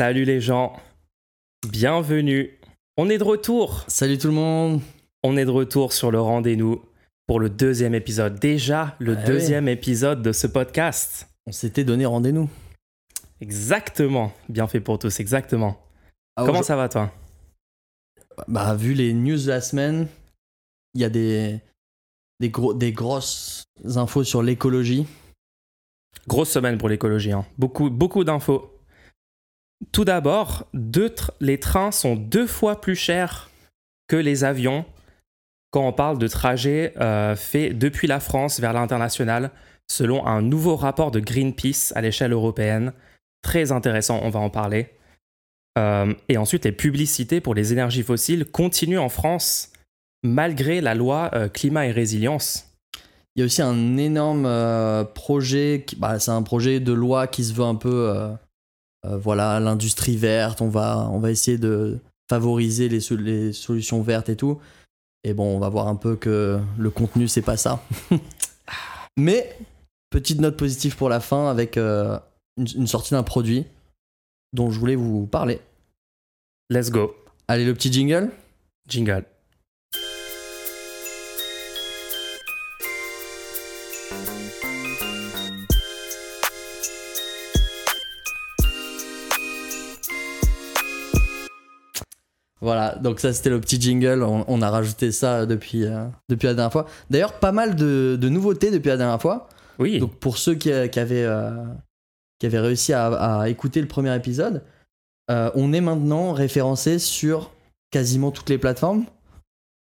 Salut les gens, bienvenue. On est de retour. Salut tout le monde. On est de retour sur le rendez-vous pour le deuxième épisode. Déjà le Ah deuxième épisode de ce podcast. On s'était donné rendez-vous. Exactement. Bien fait pour tous, exactement. Ah, Comment ça va toi? Bah, vu les news de la semaine, il y a des, des, gros, des grosses infos sur l'écologie. Grosse semaine pour l'écologie. hein. Beaucoup, beaucoup d'infos. Tout d'abord, les trains sont deux fois plus chers que les avions quand on parle de trajets euh, faits depuis la France vers l'international, selon un nouveau rapport de Greenpeace à l'échelle européenne. Très intéressant, on va en parler. Euh, et ensuite, les publicités pour les énergies fossiles continuent en France, malgré la loi euh, climat et résilience. Il y a aussi un énorme euh, projet, bah, c'est un projet de loi qui se veut un peu, voilà, l'industrie verte. On va, on va essayer de favoriser les, les solutions vertes et tout. Et bon, on va voir un peu que le contenu, c'est pas ça. Mais, petite note positive pour la fin avec euh, une, une sortie d'un produit dont je voulais vous parler. Let's go. Allez, le petit jingle Jingle. Voilà, donc ça c'était le petit jingle, on, on a rajouté ça depuis, euh, depuis la dernière fois. D'ailleurs, pas mal de, de nouveautés depuis la dernière fois. Oui. Donc pour ceux qui, qui avaient, euh, qui avaient réussi à, à écouter le premier épisode, euh, on est maintenant référencé sur quasiment toutes les plateformes.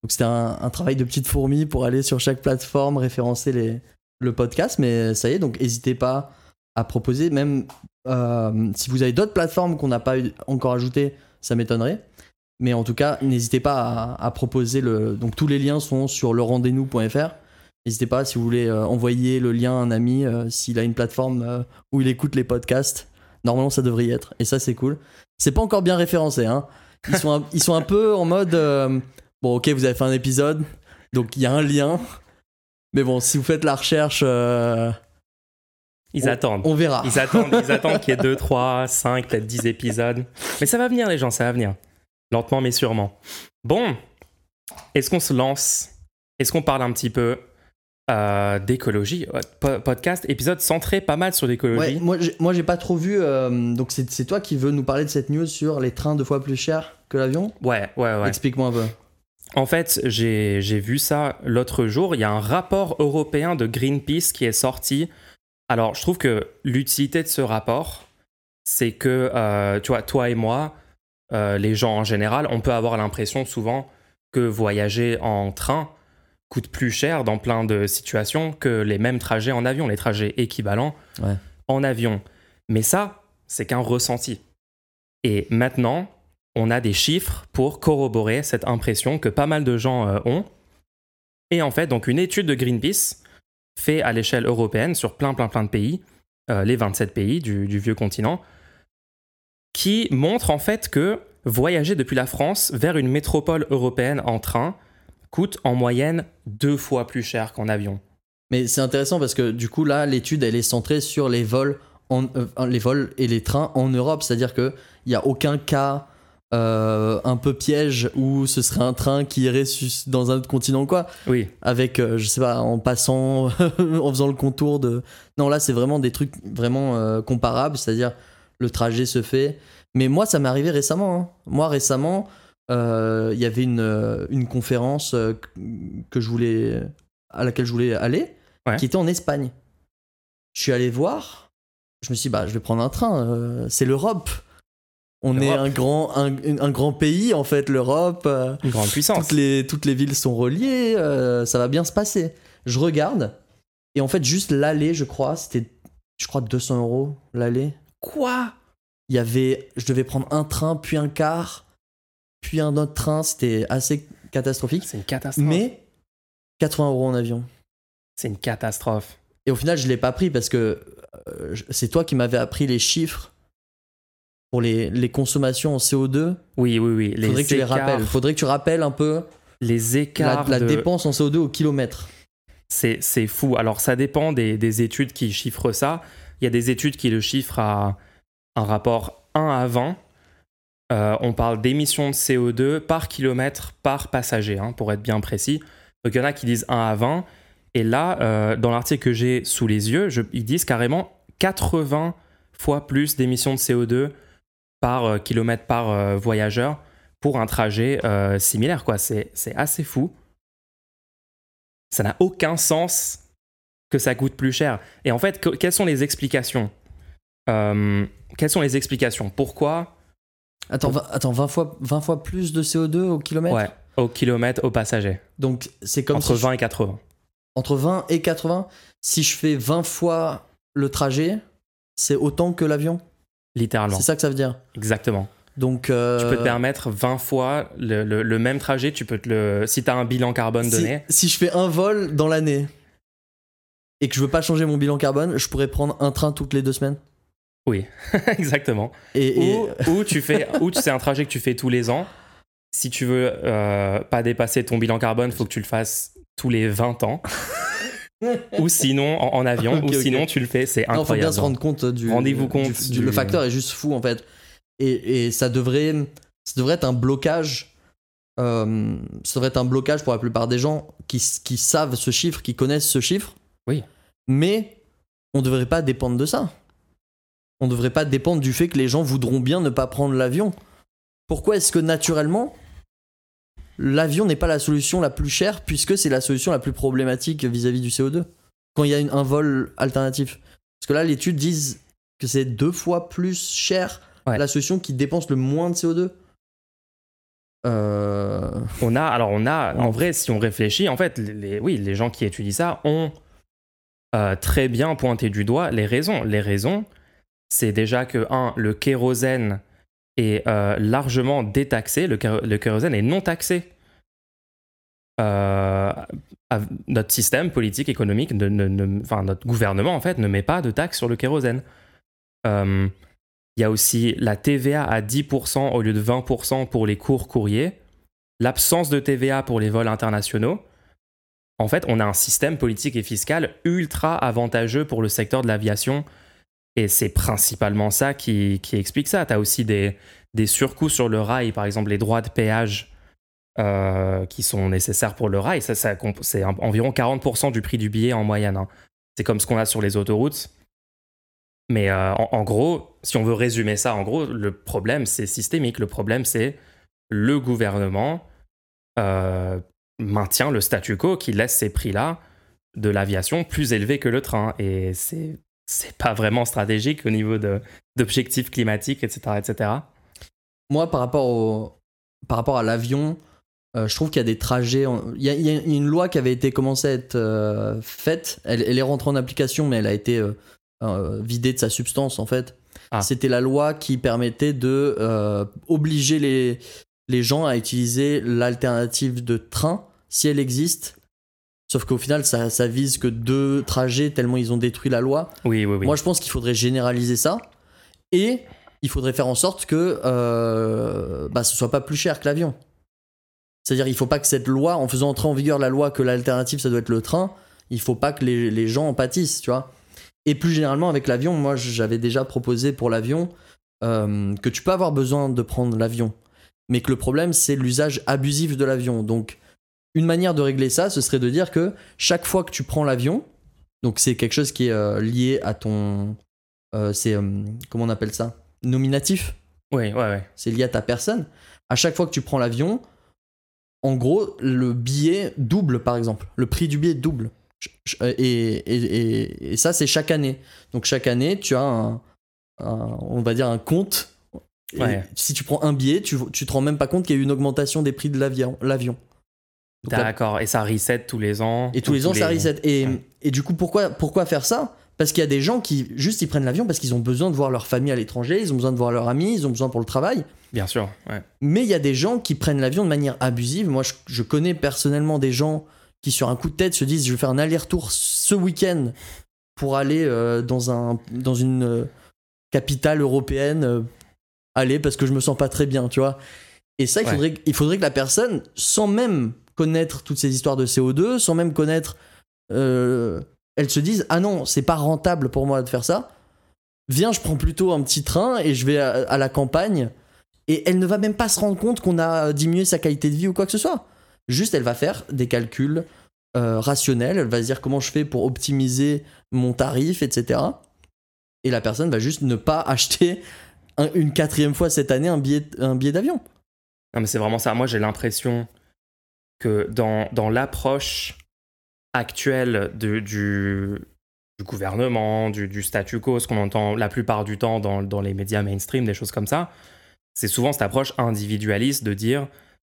Donc c'était un, un travail de petite fourmi pour aller sur chaque plateforme, référencer les, le podcast, mais ça y est, donc n'hésitez pas à proposer, même euh, si vous avez d'autres plateformes qu'on n'a pas encore ajoutées, ça m'étonnerait. Mais en tout cas, n'hésitez pas à, à proposer le. Donc tous les liens sont sur lerendez-nous.fr. N'hésitez pas si vous voulez euh, envoyer le lien à un ami euh, s'il a une plateforme euh, où il écoute les podcasts. Normalement, ça devrait y être. Et ça, c'est cool. C'est pas encore bien référencé. Hein. Ils, sont un, ils sont un peu en mode Bon, ok, vous avez fait un épisode. Donc il y a un lien. Mais bon, si vous faites la recherche, Ils on- attendent. on verra. Ils attendent, ils attendent qu'il y ait 2, 3, 5, peut-être 10 épisodes. Mais ça va venir, les gens, ça va venir. Lentement, mais sûrement. Bon, est-ce qu'on se lance? Est-ce qu'on parle un petit peu euh, d'écologie? Euh, po- Podcast, épisode centré pas mal sur l'écologie. Ouais, moi, j'ai- pas trop vu. euh, donc c'est toi qui veux nous parler de cette news sur les trains deux fois plus chers que l'avion? Ouais, ouais, ouais. Explique-moi un peu. En fait, j'ai j'ai vu ça l'autre jour. Il y a un rapport européen de Greenpeace qui est sorti. Alors, je trouve que l'utilité de ce rapport, c'est que, euh, tu vois, toi et moi, euh, les gens en général, on peut avoir l'impression souvent que voyager en train coûte plus cher dans plein de situations que les mêmes trajets en avion, les trajets équivalents Ouais. en avion. Mais ça, c'est qu'un ressenti. Et maintenant, on a des chiffres pour corroborer cette impression que pas mal de gens euh, ont. Et en fait, donc une étude de Greenpeace fait à l'échelle européenne sur plein plein plein de pays, euh, les 27 pays du, du vieux continent, qui montre en fait que voyager depuis la France vers une métropole européenne en train coûte en moyenne deux fois plus cher qu'en avion. Mais c'est intéressant parce que du coup là, l'étude elle est centrée sur les vols, en, euh, les vols et les trains en Europe, c'est-à-dire que il y a aucun cas euh, un peu piège où ce serait un train qui irait dans un autre continent ou quoi, Oui, avec euh, je sais pas en passant, en faisant le contour de. Non là c'est vraiment des trucs vraiment euh, comparables, c'est-à-dire le trajet se fait. Mais moi ça m'est arrivé récemment. hein. Moi récemment euh, il y avait une, euh, une conférence euh, que je voulais à laquelle je voulais aller Ouais. qui était en Espagne. Je suis allé voir. Je me suis dit, bah, je vais prendre un train. euh, c'est l'Europe. On est un grand, un, un grand pays, en fait, l'Europe. euh, une grande puissance. toutes, les, toutes les villes sont reliées. ça va bien se passer. Je regarde. Et en fait, juste l'aller, je crois, c'était, je crois, 200 euros l'aller. Quoi? Il y avait, je devais prendre un train, puis un car, puis un autre train. C'était assez catastrophique. C'est une catastrophe. Mais 80 euros en avion. C'est une catastrophe. Et au final, je l'ai pas pris parce que euh, c'est toi qui m'avais appris les chiffres pour les, les consommations en CO2. Oui, oui, oui. Les Faudrait que tu les rappelles. Faudrait que tu rappelles un peu Les écarts la de- dépense en CO2 au kilomètre. C'est c'est fou. Alors, ça dépend des, des études qui chiffrent ça. Il y a des études qui le chiffrent à un rapport 1 à 20, euh, on parle d'émissions de CO2 par kilomètre par passager, hein, pour être bien précis. Donc il y en a qui disent 1 à 20. Et là, euh, dans l'article que j'ai sous les yeux, ils disent carrément 80 fois plus d'émissions de CO2 par euh, kilomètre par voyageur pour un trajet similaire. c'est assez fou. Ça n'a aucun sens que ça coûte plus cher. Et en fait, que- quelles sont les explications Euh, Quelles sont les explications? Pourquoi? Attends, vingt- attends 20, fois, 20 fois plus de CO2 au kilomètre? Ouais, au kilomètre, au passager. Donc c'est comme Entre si je- 20 et 80. entre 20 et 80. Si je fais 20 fois le trajet, c'est autant que l'avion? Littéralement. C'est ça que ça veut dire? Exactement. Donc, euh, Tu peux te permettre 20 fois le, le- le même trajet. Tu peux te le. Si tu as un bilan carbone si, donné. si je fais un vol dans l'année et que je veux pas changer mon bilan carbone, je pourrais prendre un train toutes les deux semaines. Oui, exactement. Et, et- Ou, ou tu fais, ou c'est un trajet que tu fais tous les ans. Si tu veux euh, pas dépasser ton bilan carbone, faut que tu le fasses tous les 20 ans. ou sinon en, en avion, ou sinon tu le fais, c'est Non, faut incroyable. bien se rendre compte du. Rendez-vous compte du- du- Le facteur est juste fou en fait. Et, et ça devrait, ça devrait être un blocage. euh, ça devrait être un blocage pour la plupart des gens qui savent ce chiffre, qui connaissent ce chiffre. Oui. Mais on devrait pas dépendre de ça. On devrait pas dépendre du fait que les gens voudront bien ne pas prendre l'avion. Pourquoi est-ce que naturellement l'avion n'est pas la solution la plus chère puisque c'est la solution la plus problématique vis-à-vis du CO2 quand il y a une- un vol alternatif? Parce que là, l'étude disent que c'est deux fois plus cher Ouais. la solution qui dépense le moins de CO2. Euh... On a, alors on a, en vrai, si on réfléchit, en fait, les, les- oui, les gens qui étudient ça ont euh, très bien pointé du doigt les raisons. Les raisons, c'est déjà que, un, le kérosène est euh, largement détaxé, le, kéro- le kérosène est non taxé. Euh, notre système politique, économique, notre gouvernement en fait, ne met pas de taxe sur le kérosène. Il y a aussi la TVA à 10% au lieu de 20% pour les courts courriers, l'absence de TVA pour les vols internationaux. En fait, on a un système politique et fiscal ultra avantageux pour le secteur de l'aviation. Et c'est principalement ça qui, explique ça. Tu as aussi des, surcoûts sur le rail, par exemple les droits de péage euh, qui sont nécessaires pour le rail. Ça, ça c'est environ 40% du prix du billet en moyenne. hein. C'est comme ce qu'on a sur les autoroutes. Mais euh, en, en gros, si on veut résumer ça, en gros, le problème, c'est systémique. Le problème, c'est le gouvernement euh, maintient le statu quo qui laisse ces prix-là de l'aviation plus élevés que le train. Et c'est c'est pas vraiment stratégique au niveau de- d'objectifs climatiques, etc., etc. Moi, par rapport, au, par rapport à l'avion, euh, je trouve qu'il y a des trajets. Il y, a, il y a une loi qui avait été commencée à être euh, faite. Elle, elle est rentrée en application, mais elle a été euh, vidée de sa substance, en fait. Ah. C'était la loi qui permettait de obliger les, les gens à utiliser l'alternative de train, si elle existe. Sauf qu'au final, ça, ça vise que deux trajets, tellement ils ont détruit la loi. Oui, oui, oui. Moi, je pense qu'il faudrait généraliser ça et il faudrait faire en sorte que euh, bah, ce soit pas plus cher que l'avion. C'est-à-dire, il faut pas que cette loi, en faisant entrer en vigueur la loi que l'alternative ça doit être le train, il faut pas que les, les gens en pâtissent, tu vois. Et plus généralement avec l'avion, moi j'avais déjà proposé pour l'avion euh, que tu peux avoir besoin de prendre l'avion, mais que le problème c'est l'usage abusif de l'avion. Donc, une manière de régler ça, ce serait de dire que chaque fois que tu prends l'avion, donc c'est quelque chose qui est euh, lié à ton, euh, c'est euh, comment on appelle ça, nominatif? Oui, ouais, ouais. C'est lié à ta personne. À chaque fois que tu prends l'avion, en gros, le billet double, par exemple. Le prix du billet double. Et, et, et- et ça, c'est chaque année. Donc chaque année, tu as un, un- on va dire un compte. Ouais. Si tu prends un billet, tu, tu te rends même pas compte qu'il y a eu une augmentation des prix de l'avion. D'accord. Et ça reset tous les ans. et tous ou les ans, ça reset. Et, Ouais. et du coup, pourquoi, pourquoi faire ça? Parce qu'il y a des gens qui, juste, ils prennent l'avion parce qu'ils ont besoin de voir leur famille à l'étranger, ils ont besoin de voir leurs amis, ils ont besoin pour le travail. Bien sûr. Ouais. Mais il y a des gens qui prennent l'avion de manière abusive. Moi, je, je connais personnellement des gens qui, sur un coup de tête, se disent Je vais faire un aller-retour ce week-end pour aller euh, dans, un, dans une euh, capitale européenne. Aller parce que je me sens pas très bien, tu vois. Et ça, il, Ouais. faudrait, il faudrait que la personne, sans même connaître toutes ces histoires de CO2, sans même connaître. euh, elle se dise Ah non, c'est pas rentable pour moi de faire ça. viens, je prends plutôt un petit train et je vais à, à la campagne. Et elle ne va même pas se rendre compte qu'on a diminué sa qualité de vie ou quoi que ce soit. Juste, elle va faire des calculs euh, rationnels. Elle va se dire comment je fais pour optimiser mon tarif, etc. Et la personne va juste ne pas acheter un- une quatrième fois cette année un billet, un billet d'avion. Non, mais c'est vraiment ça. Moi, j'ai l'impression que dans, dans l'approche actuelle de- du, du gouvernement, du, du statu quo, ce qu'on entend la plupart du temps dans, dans les médias mainstream, des choses comme ça, c'est souvent cette approche individualiste de dire,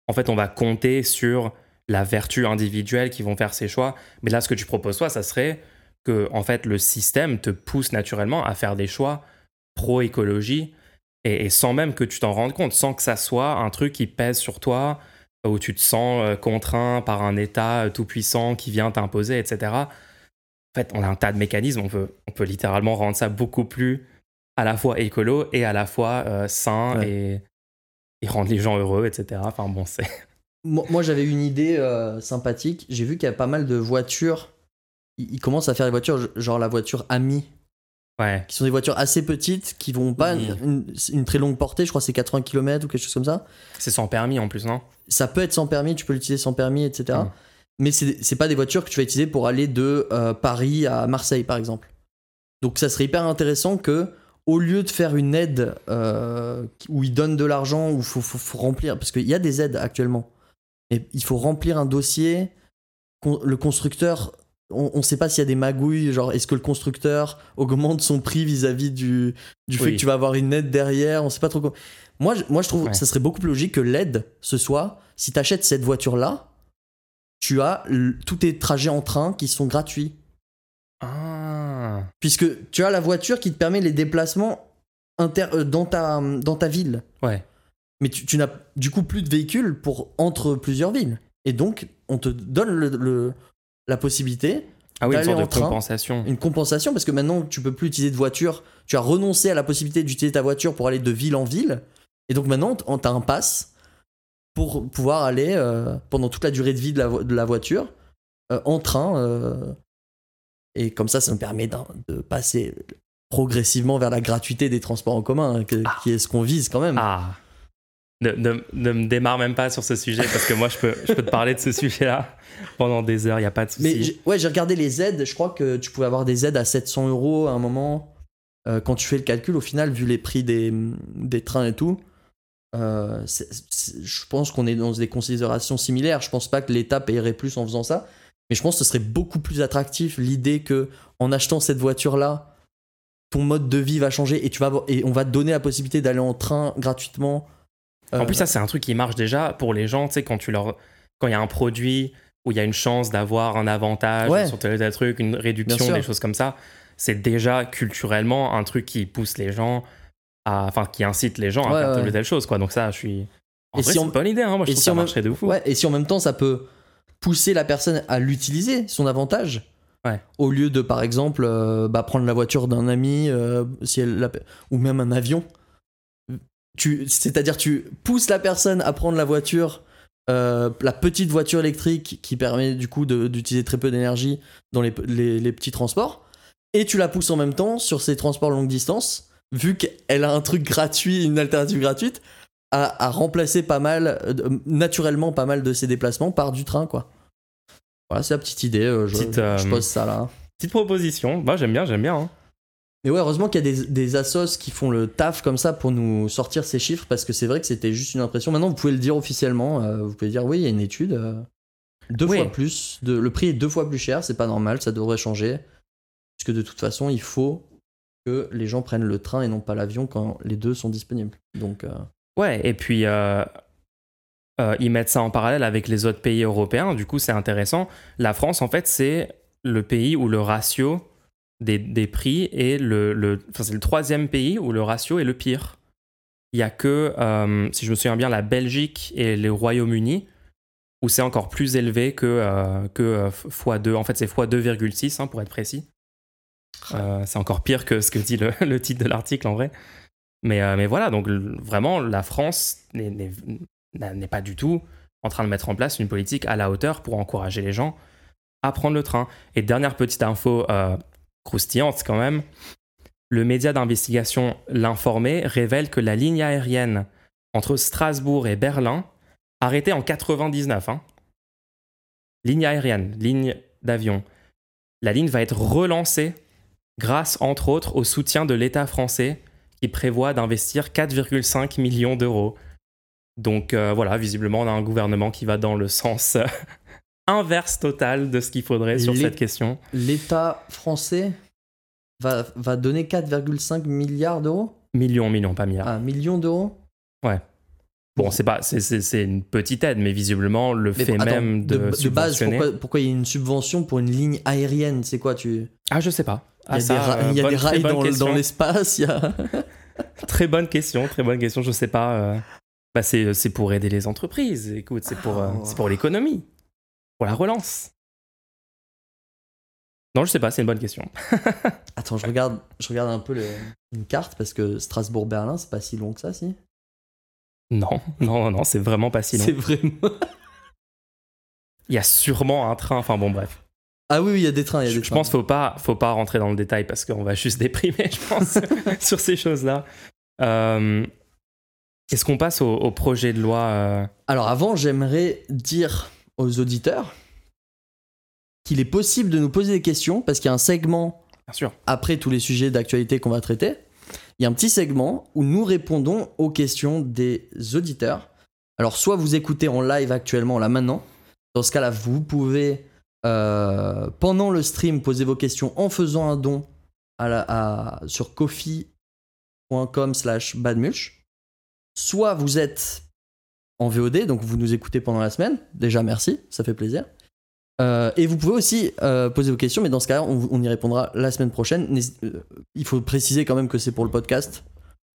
en fait, on va compter sur la vertu individuelle qui vont faire ses choix. Mais là, ce que tu proposes, toi, ça serait que, en fait, le système te pousse naturellement à faire des choix pro-écologie et, et sans même que tu t'en rendes compte, sans que ça soit un truc qui pèse sur toi, où tu te sens euh, contraint par un État euh, tout-puissant qui vient t'imposer, etc. En fait, on a un tas de mécanismes, on peut, on peut littéralement rendre ça beaucoup plus à la fois écolo et à la fois euh, sain Ouais. et, et rendre les gens heureux, etc. Enfin bon, c'est... Moi, moi, j'avais une idée euh, sympathique. J'ai vu qu'il y a pas mal de voitures. Ils, ils commencent à faire des voitures, genre la voiture Ami, Ouais. qui sont des voitures assez petites, qui vont pas Oui. une, une très longue portée, je crois c'est 80 km ou quelque chose comme ça. C'est sans permis en plus, non? Ça peut être sans permis, tu peux l'utiliser sans permis, etc. Mm. Mais c'est c'est pas des voitures que tu vas utiliser pour aller de euh, Paris à Marseille, par exemple. Donc ça serait hyper intéressant que, au lieu de faire une aide euh, où ils donnent de l'argent, où il faut, faut- faut remplir, parce qu'il y a des aides actuellement, mais il faut remplir un dossier. Con- Le constructeur, on ne sait pas s'il y a des magouilles, genre est-ce que le constructeur augmente son prix vis-à-vis du, du fait Oui. que tu vas avoir une aide derrière, on sait pas trop. Moi, je- moi je trouve Ouais. que ça serait beaucoup plus logique que l'aide, ce soit, si tu achètes cette voiture-là, tu as tous tes trajets en train qui sont gratuits. Ah Puisque tu as la voiture qui te permet les déplacements inter- euh, dans, ta, dans ta ville. Ouais. Mais tu, tu n'as du coup plus de véhicules pour entre plusieurs villes. Et donc, on te donne le- le- la possibilité, Ah oui, une de train. compensation. une compensation, parce que maintenant, tu peux plus utiliser de voiture. Tu as renoncé à la possibilité d'utiliser ta voiture pour aller de ville en ville. Et donc maintenant, tu as un pass pour pouvoir aller euh, pendant toute la durée de vie de la, vo- de la voiture euh, en train. euh, et comme ça, ça me permet de passer progressivement vers la gratuité des transports en commun, hein, que- Ah. qui est ce qu'on vise quand même. Ah ne, ne- ne me démarre même pas sur ce sujet parce que moi je peux, je peux te parler de ce sujet-là pendant des heures, il n'y a pas de Mais souci. j'ai- ouais, j'ai regardé les aides. Je crois que tu pouvais avoir des aides à 700 euros à un moment. Euh, quand tu fais le calcul, au final, vu les prix des, des trains et tout, euh, je pense qu'on est dans des considérations similaires. Je pense pas que l'État payerait plus en faisant ça. Mais je pense que ce serait beaucoup plus attractif l'idée que en achetant cette voiture-là, ton mode de vie va changer et, tu vas, et on va te donner la possibilité d'aller en train gratuitement. En Euh, plus, ça, c'est un truc qui marche déjà pour les gens, tu sais, quand tu leur. Quand il y a un produit où il y a une chance d'avoir un avantage Ouais. sur tel ou tel truc, une réduction, des choses comme ça, c'est déjà culturellement un truc qui pousse les gens à. Enfin, qui incite les gens à faire telle ou telle chose, quoi. Donc, ça, je suis. En Et vrai, si c'est on- une bonne idée, hein. Moi, je et trouve si ça on marcherait de fou. Ouais, et si en même temps ça peut pousser la personne à l'utiliser, son avantage, Ouais. au lieu de par exemple euh, bah, prendre la voiture d'un ami, euh, si elle l'a- ou même un avion. Tu, c'est-à-dire tu pousses la personne à prendre la voiture, euh, la petite voiture électrique qui permet du coup d'utiliser très peu d'énergie dans les, les- les petits transports, et tu la pousses en même temps sur ces transports longue distance, vu qu'elle a un truc gratuit, une alternative gratuite, à, à remplacer pas mal, euh, naturellement pas mal de ses déplacements par du train, quoi. Voilà, c'est la petite idée. euh, je, Petite, euh, je pose ça là. Petite proposition. Moi, j'aime bien, j'aime bien. hein. Mais ouais, heureusement qu'il y a des, des assos qui font le taf comme ça pour nous sortir ces chiffres, parce que c'est vrai que c'était juste une impression. Maintenant, vous pouvez le dire officiellement. euh, vous pouvez dire, oui, il y a une étude. euh, deux Oui. fois plus. De, le prix est deux fois plus cher, c'est pas normal, ça devrait changer. Puisque de toute façon, il faut que les gens prennent le train et non pas l'avion quand les deux sont disponibles. Donc, euh, Ouais, et puis euh, euh, ils mettent ça en parallèle avec les autres pays européens, du coup c'est intéressant. La France, en fait, c'est le pays où le ratio des, des prix est le, le enfin, c'est le troisième pays où le ratio est le pire. Il y a que, euh, si je me souviens bien, la Belgique et le Royaume-Uni où c'est encore plus élevé que, euh, que euh, x2. En fait, c'est x2,6 hein, pour être précis. Euh, c'est encore pire que ce que dit le, le titre de l'article en vrai. Mais, euh, mais voilà, donc vraiment, la France n'est- pas du tout en train de mettre en place une politique à la hauteur pour encourager les gens à prendre le train. Et dernière petite info euh, croustillante quand même, Le média d'investigation L'Informé révèle que la ligne aérienne entre Strasbourg et Berlin, arrêtée en 99, hein, ligne aérienne, ligne d'avion, la ligne va être relancée grâce entre autres au soutien de l'État français qui prévoit d'investir 4,5 millions d'euros. Donc euh, voilà, visiblement on a un gouvernement qui va dans le sens inverse total de ce qu'il faudrait sur cette question. L'État français va, va donner 4,5 milliards d'euros? Millions, millions, pas milliards. Un million d'euros? Bon, c'est pas, c'est- une petite aide, mais visiblement le Mais fait attends, même de, base, subventionner- pourquoi, pourquoi il y a une subvention pour une ligne aérienne? C'est quoi tu... Ah, je sais pas. Il y a Ah, ça, des, ra- euh, il y a bonne- des rails dans, l'espace, a... Très bonne question, très bonne question. Je sais pas. euh, Bah, c'est pour aider les entreprises. Écoute, c'est pour, euh, Ah, ouais. c'est pour l'économie, pour la relance. Non, je sais pas. C'est une bonne question. Attends, je regarde, je regarde un peu le- une carte parce que Strasbourg-Berlin, c'est pas si long que ça, si? Non, non, non, non, c'est vraiment pas si long. C'est vraiment... Il y a sûrement un train. Enfin bon, bref. Ah oui, oui, il y a des trains, il y a Je, des je trains. pense qu'il faut pas, faut pas rentrer dans le détail parce qu'on va juste déprimer, je pense, sur ces choses-là. Euh, Est-ce qu'on passe au, au projet de loi euh, Alors avant, j'aimerais dire aux auditeurs qu'il est possible de nous poser des questions parce qu'il y a un segment Bien sûr. après tous les sujets d'actualité qu'on va traiter. Il y a un petit segment où nous répondons aux questions des auditeurs. Alors soit vous écoutez en live actuellement là maintenant. Dans ce cas-là, vous pouvez euh, pendant le stream poser vos questions en faisant un don à la, à- sur coffee.com slash badmulch. Soit vous êtes en VOD, donc vous nous écoutez pendant la semaine. Déjà, merci, ça fait plaisir. Euh, et vous pouvez aussi euh, poser vos questions, mais dans ce cas-là, on, on y répondra la semaine prochaine. Euh, il faut préciser quand même que c'est pour le podcast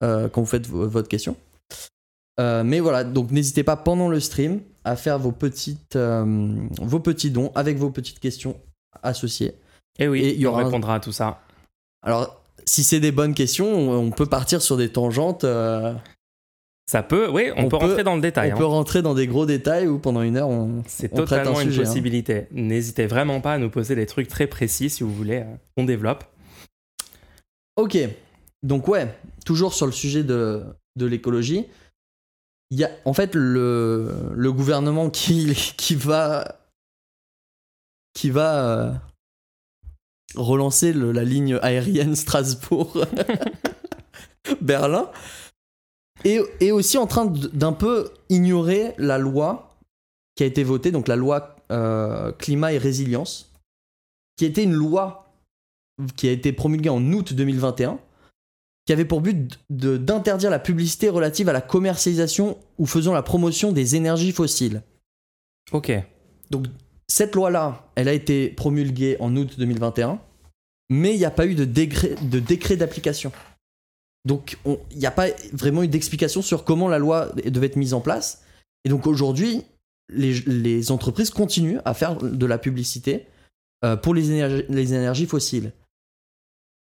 quand vous faites vo- votre question. Mais voilà, donc n'hésitez pas pendant le stream à faire vos, petites, vos petits dons avec vos petites questions associées. Et oui, Et il y aura on un- répondra à tout ça. Alors, si c'est des bonnes questions, on, on peut partir sur des tangentes. euh, Ça peut, oui, on, On peut peut- rentrer dans le détail. on hein. peut rentrer dans des gros détails où pendant une heure, on, C'est on traite un totalement une sujet, hein. possibilité. N'hésitez vraiment pas à nous poser des trucs très précis si vous voulez. euh, on développe. Ok, donc ouais, toujours sur le sujet de, de l'écologie, il y a en fait le, le gouvernement qui, qui va, qui va euh, relancer le- la ligne aérienne Strasbourg-Berlin et aussi en train d'un peu ignorer la loi qui a été votée, donc la loi euh, climat et résilience, qui était une loi qui a été promulguée en août 2021, qui avait pour but d'interdire la publicité relative à la commercialisation ou faisant la promotion des énergies fossiles. Ok. Donc cette loi-là, elle a été promulguée en août 2021, mais il n'y a pas eu de décret de décret d'application. Donc on- il n'y a pas vraiment eu d'explication sur comment la loi devait être mise en place. Et donc aujourd'hui, les, entreprises continuent à faire de la publicité euh, pour les énergies, les énergies fossiles.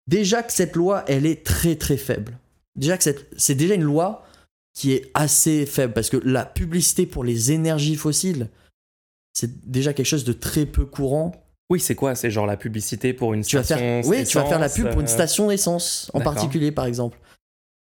Déjà que cette loi, elle est très très faible. Déjà que c'est déjà une loi qui est assez faible parce que la publicité pour les énergies fossiles, c'est déjà quelque chose de très peu courant. Oui, c'est quoi? C'est genre la publicité pour une Tu vas station faire, oui, tu vas faire la pub pour une euh, station d'essence en particulier, par exemple.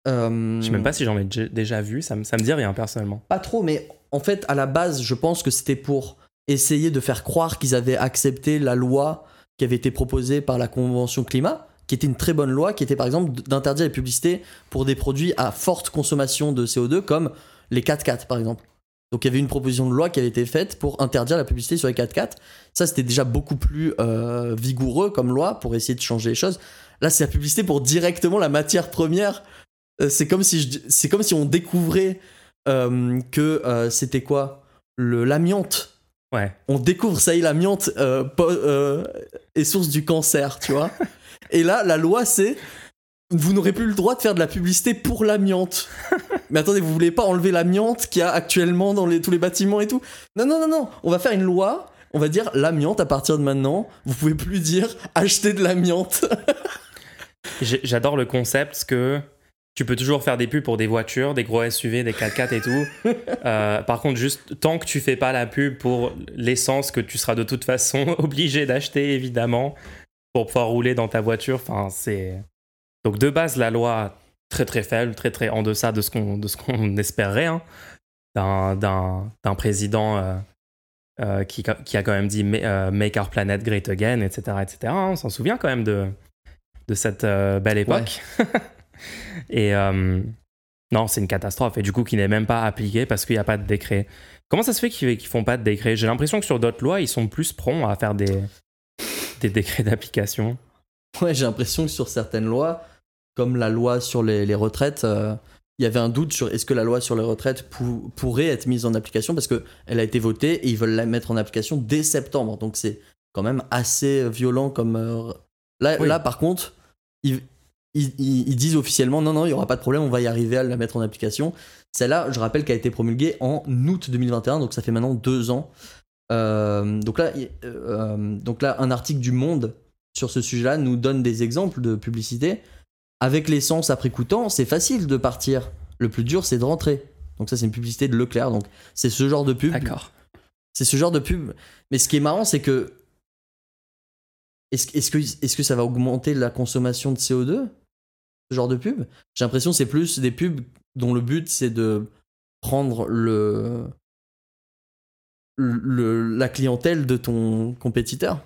Euh, Je sais même pas si j'en ai dé- déjà vu. Ça me, ça me dit rien personnellement. Pas trop, mais en fait, à la base, je pense que c'était pour essayer de faire croire qu'ils avaient accepté la loi qui avait été proposée par la Convention climat, qui était une très bonne loi, qui était par exemple d'interdire les publicités pour des produits à forte consommation de CO2, comme les 4x4 par exemple. Donc il y avait une proposition de loi qui avait été faite pour interdire la publicité sur les 4x4. Ça, c'était déjà beaucoup plus euh, vigoureux comme loi pour essayer de changer les choses. Là, c'est la publicité pour directement la matière première. Euh, c'est comme si c'est comme si on découvrait euh, que c'était quoi? Le l'amiante. Ouais. On découvre ça y est l'amiante est source du cancer, tu vois? Et là, la loi c'est vous n'aurez plus le droit de faire de la publicité pour l'amiante. Mais attendez, vous voulez pas enlever l'amiante qu'il y a actuellement dans les, tous les bâtiments et tout Non, non, non, non. On va faire une loi. On va dire l'amiante à partir de maintenant. Vous pouvez plus dire acheter de l'amiante. J'adore le concept que tu peux toujours faire des pubs pour des voitures, des gros SUV, des 4x4 et tout. Euh, par contre, juste tant que tu fais pas la pub pour l'essence que tu seras de toute façon obligé d'acheter évidemment pour pouvoir rouler dans ta voiture, enfin c'est Donc de base, la loi très très faible, très très en deçà de ce qu'on de ce qu'on espérait hein, d'un d'un président euh, euh, qui, qui, a quand même dit euh, Make our planet great again, etc. etc. On s'en souvient quand même de, de cette belle époque. Et non, c'est une catastrophe. Et du coup, qui n'est même pas appliqué parce qu'il n'y a pas de décret. Comment ça se fait qu'ils ne font pas de décret? J'ai l'impression que sur d'autres lois, ils sont plus prompts à faire des, des décrets d'application. Ouais, j'ai l'impression que sur certaines lois, comme la loi sur les, retraites, euh, il y avait un doute sur est-ce que la loi sur les retraites pourrait être mise en application parce qu'elle a été votée et ils veulent la mettre en application dès septembre. Donc c'est quand même assez violent comme. Euh, là, là, par contre, ils, ils, disent officiellement non, non, il n'y aura pas de problème, on va y arriver à la mettre en application. Celle-là, je rappelle qu'elle a été promulguée en août 2021, donc ça fait maintenant deux ans. Euh, donc, là, donc là, un article du Monde sur ce sujet-là nous donne des exemples de publicité avec l'essence après coûtant, c'est facile de partir. Le plus dur, c'est de rentrer. Donc ça, c'est une publicité de Leclerc. Donc c'est ce genre de pub. D'accord. C'est ce genre de pub. Mais ce qui est marrant, c'est que est-ce que, est que ça va augmenter la consommation de CO2 Ce genre de pub? J'ai l'impression que c'est plus des pubs dont le but c'est de prendre le, le, la clientèle de ton compétiteur.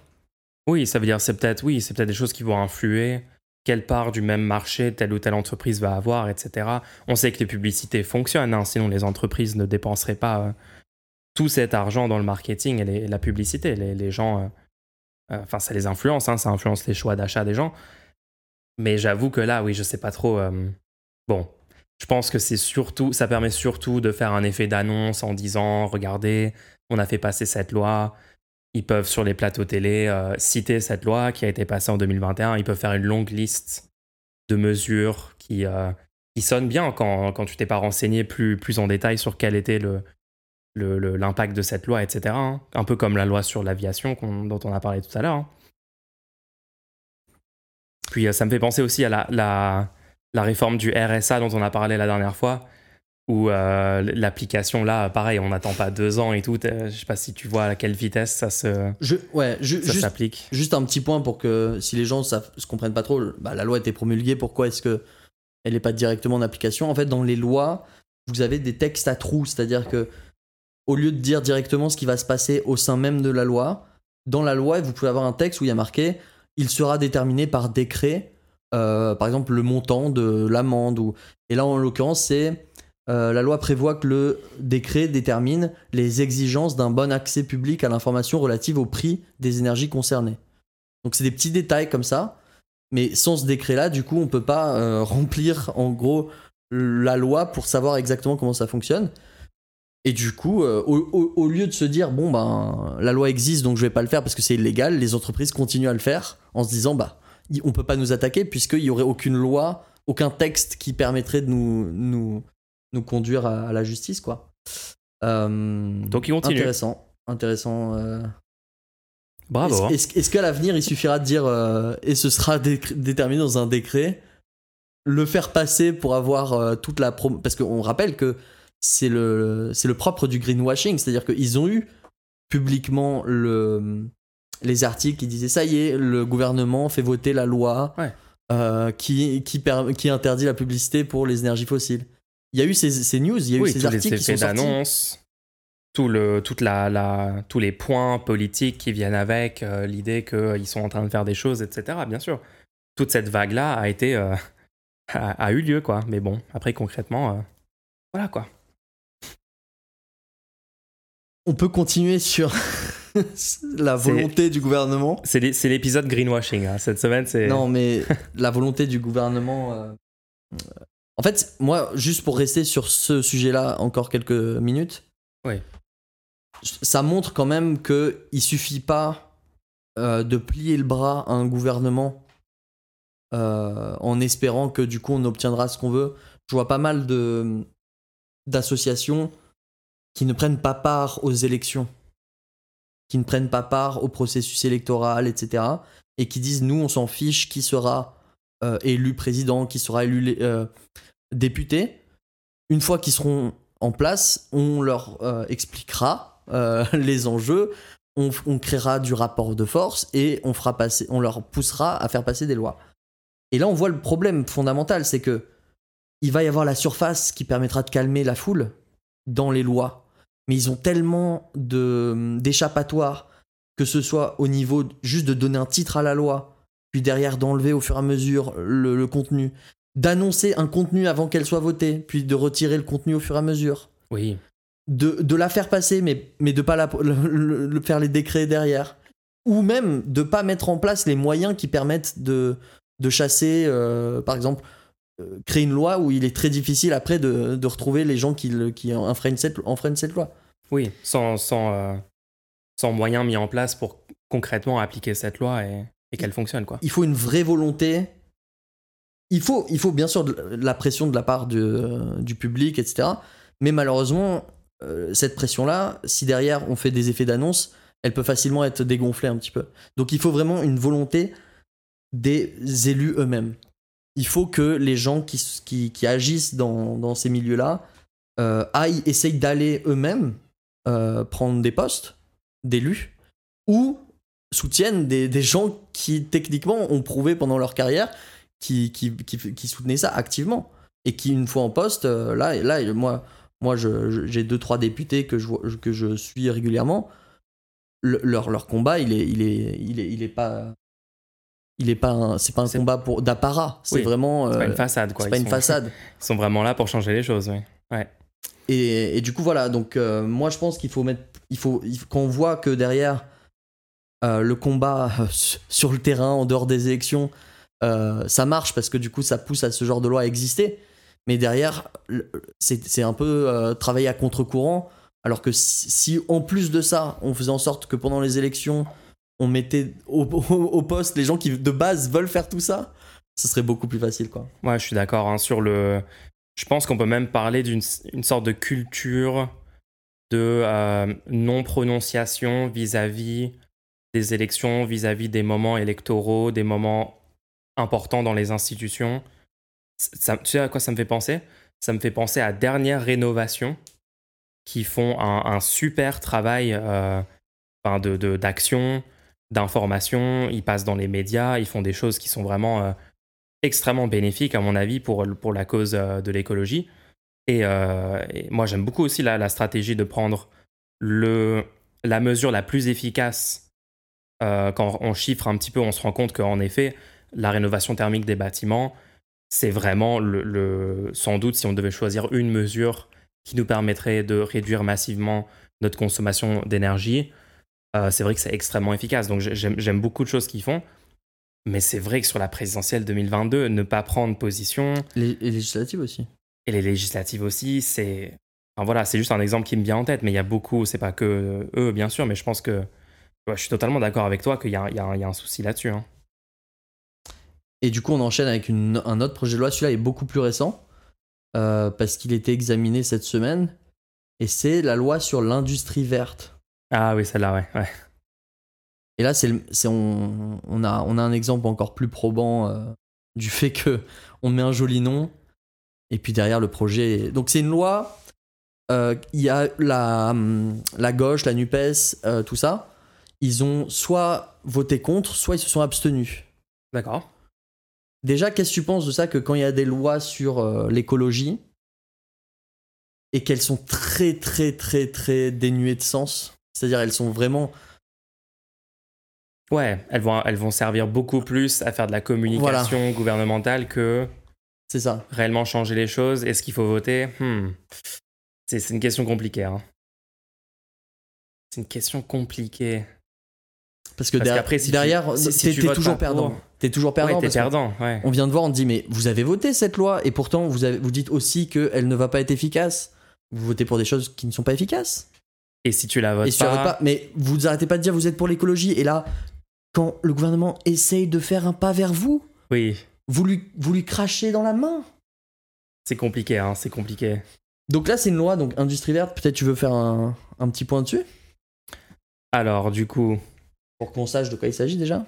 Oui, ça veut dire c'est peut-être oui, c'est peut-être des choses qui vont influer quelle part du même marché telle ou telle entreprise va avoir, etc. On sait que les publicités fonctionnent, hein, sinon les entreprises ne dépenseraient pas euh, tout cet argent dans le marketing et, la publicité. Les, gens, euh, euh, enfin, ça les influence, hein, ça influence les choix d'achat des gens. Mais j'avoue que là, oui, je sais pas trop. bon, je pense que c'est surtout, ça permet surtout de faire un effet d'annonce en disant, regardez, on a fait passer cette loi, ils peuvent sur les plateaux télé euh, citer cette loi qui a été passée en 2021. Ils peuvent faire une longue liste de mesures qui, euh, qui sonnent bien quand, quand tu t'es pas renseigné plus, plus en détail sur quel était le, l'impact de cette loi, etc. Hein. Un peu comme la loi sur l'aviation dont on a parlé tout à l'heure. Hein. Puis euh, ça me fait penser aussi à la, la, la, réforme du RSA dont on a parlé la dernière fois, ou euh, l'application là, pareil, on n'attend pas deux ans et tout. Je sais pas si tu vois à quelle vitesse ça se, je, ouais, s'applique. Juste un petit point pour que si les gens ne se comprennent pas trop, bah, la loi a été promulguée, pourquoi est-ce que elle n'est pas directement en application? En fait, dans les lois, vous avez des textes à trous, c'est-à-dire que au lieu de dire directement ce qui va se passer au sein même de la loi, dans la loi, vous pouvez avoir un texte où il y a marqué il sera déterminé par décret, euh, par exemple le montant de l'amende. Ou... Et là, en l'occurrence, c'est euh, la loi prévoit que le décret détermine les exigences d'un bon accès public à l'information relative au prix des énergies concernées. Donc c'est des petits détails comme ça, mais sans ce décret-là, du coup, on peut pas euh, remplir en gros la loi pour savoir exactement comment ça fonctionne. Et du coup, euh, au, lieu de se dire bon ben la loi existe donc je vais pas le faire parce que c'est illégal, les entreprises continuent à le faire en se disant bah on peut pas nous attaquer puisqu'il y aurait aucune loi, aucun texte qui permettrait de nous nous conduire à, la justice, quoi. Euh, Donc ils continuent. Intéressant, intéressant. Euh. Bravo. Hein. Est-ce, qu'à l'avenir il suffira de dire euh, et ce sera déterminé dans un décret, le faire passer pour avoir toute la prom parce qu'on rappelle que c'est le c'est le propre du greenwashing, c'est-à-dire qu'ils ont eu publiquement le les articles qui disaient ça y est, le gouvernement fait voter la loi qui, qui, qui interdit la publicité pour les énergies fossiles il y a eu ces, news, il y a eu ces articles qui sont sortis. Tout le, toute la, la, tous les points politiques qui viennent avec, euh, l'idée qu'ils sont en train de faire des choses, etc. Bien sûr, toute cette vague-là a été euh, a, eu lieu, quoi. Mais bon, après concrètement, euh, voilà quoi. On peut continuer sur la volonté du gouvernement. C'est l'épisode greenwashing. Hein. Cette semaine, c'est. Non, mais la volonté du gouvernement en fait, moi, juste pour rester sur ce sujet-là encore quelques minutes, oui. ça montre quand même que il suffit pas euh, de plier le bras à un gouvernement euh, en espérant que du coup on obtiendra ce qu'on veut. Je vois pas mal de d'associations qui ne prennent pas part aux élections, qui ne prennent pas part au processus électoral, etc. Et qui disent nous on s'en fiche qui sera euh, élu président, qui sera élu députés, une fois qu'ils seront en place, on leur euh, expliquera euh, les enjeux, on, créera du rapport de force et on, leur poussera à faire passer des lois. Et là, on voit le problème fondamental, c'est que il va y avoir la surface qui permettra de calmer la foule dans les lois. Mais ils ont tellement d'échappatoires, que ce soit au niveau juste de donner un titre à la loi, puis derrière d'enlever au fur et à mesure le contenu, d'annoncer un contenu avant qu'elle soit votée, puis de retirer le contenu au fur et à mesure, Oui. de, de la faire passer, mais, mais de pas la, le- faire les décrets derrière, ou même de pas mettre en place les moyens qui permettent de, de chasser, euh, par exemple, euh, créer une loi où il est très difficile après de, de retrouver les gens qui, le- qui enfreignent cette, enfreignent cette loi. Oui, sans, sans, euh, sans moyens mis en place pour concrètement appliquer cette loi et, et qu'elle fonctionne, quoi. il faut une vraie volonté. Il faut, bien sûr la pression de la part du public, etc. Mais malheureusement, euh, cette pression-là, si derrière on fait des effets d'annonce, elle peut facilement être dégonflée un petit peu. Donc il faut vraiment une volonté des élus eux-mêmes. Il faut que les gens qui agissent dans, dans ces milieux-là euh, aillent, essayent d'aller eux-mêmes euh, prendre des postes d'élus ou soutiennent des, des gens qui techniquement ont prouvé pendant leur carrière qui, qui, qui, qui soutenaient ça activement et qui une fois en poste euh, là là moi moi j'ai deux trois députés que je que je suis régulièrement Le- leur leur combat il est il est il est il est pas il est pas un- c'est pas un combat pour d'apparat c'est Oui, vraiment C'est pas euh, une façade, quoi. c'est pas Ils une sont- façade Ils sont vraiment là pour changer les choses, oui. Ouais. Et, et du coup, voilà. Donc, euh, moi, je pense qu'il faut mettre. Il faut, il faut- quand on voit que derrière euh, le combat euh, su- sur le terrain, en dehors des élections, euh, ça marche parce que du coup, ça pousse à ce genre de loi à exister. Mais derrière, c'est un peu euh, travailler à contre-courant. Alors que si, en plus de ça, on faisait en sorte que pendant les élections, on mettait au, poste les gens qui de base veulent faire tout ça, ce serait beaucoup plus facile, quoi. Ouais, je suis d'accord. hein, sur le, je pense qu'on peut même parler d'une une sorte de culture de euh, non-prononciation vis-à-vis des élections, vis-à-vis des moments électoraux, des moments importants dans les institutions. Ça, tu sais à quoi ça me fait penser? Ça me fait penser à Dernière Rénovation, qui font un, super travail euh, de- d'action, d'information. Ils passent dans les médias, ils font des choses qui sont vraiment euh, extrêmement bénéfiques, à mon avis, pour, pour la cause euh, de l'écologie. Et, euh, et moi, j'aime beaucoup aussi la, stratégie de prendre le, la mesure la plus efficace. Quand on chiffre un petit peu, on se rend compte qu'en effet, la rénovation thermique des bâtiments, c'est vraiment le, le- sans doute si on devait choisir une mesure qui nous permettrait de réduire massivement notre consommation d'énergie, euh, c'est vrai que c'est extrêmement efficace. Donc j'ai- j'aime beaucoup de choses qu'ils font. Mais c'est vrai que sur la présidentielle 2022, ne pas prendre position, Les, les législatives aussi. et les législatives aussi, c'est. Enfin voilà, c'est juste un exemple qui me vient en tête, mais il y a beaucoup, c'est pas que eux, bien sûr, mais je pense que. ouais, je suis totalement d'accord avec toi qu'il y a un souci là-dessus. hein. Et du coup, on enchaîne avec une- un autre projet de loi. Celui-là est beaucoup plus récent euh, parce qu'il était examiné cette semaine. Et c'est la loi sur l'industrie verte. Ah oui, celle-là, ouais. ouais. Et là, c'est, on, on, a, on a un exemple encore plus probant euh, du fait que on met un joli nom et puis derrière le projet. Donc c'est une loi. euh, Il y a la, la gauche, la Nupes, euh, tout ça. Ils ont soit voté contre, soit ils se sont abstenus. D'accord. Déjà, qu'est-ce que tu penses de ça que quand il y a des lois sur euh, l'écologie et qu'elles sont très très très très dénuées de sens, c'est-à-dire elles sont vraiment Ouais, elles vont, elles vont servir beaucoup plus à faire de la communication gouvernementale que c'est ça. réellement changer les choses. Est-ce qu'il faut voter Hmm. C'est c'est une question compliquée. hein. C'est une question compliquée. Parce que Parce derrière, qu'après, si tu- derrière si- si t'es tu t'es votes toujours perdant. T'es toujours perdant. ouais, ouais. On vient de voir, on te dit mais vous avez voté cette loi et pourtant vous, avez, vous dites aussi qu'elle ne va pas être efficace. Vous votez pour des choses qui ne sont pas efficaces. Et si tu la votes et si tu la pas, votes pas, mais vous arrêtez pas de dire vous êtes pour l'écologie et là, quand le gouvernement essaye de faire un pas vers vous, oui, vous lui, vous lui crachez dans la main. c'est compliqué, hein, c'est compliqué. Donc là, c'est une loi, donc industrie verte. Peut-être tu veux faire un, un petit point dessus? Alors, du coup, pour qu'on sache de quoi il s'agit déjà?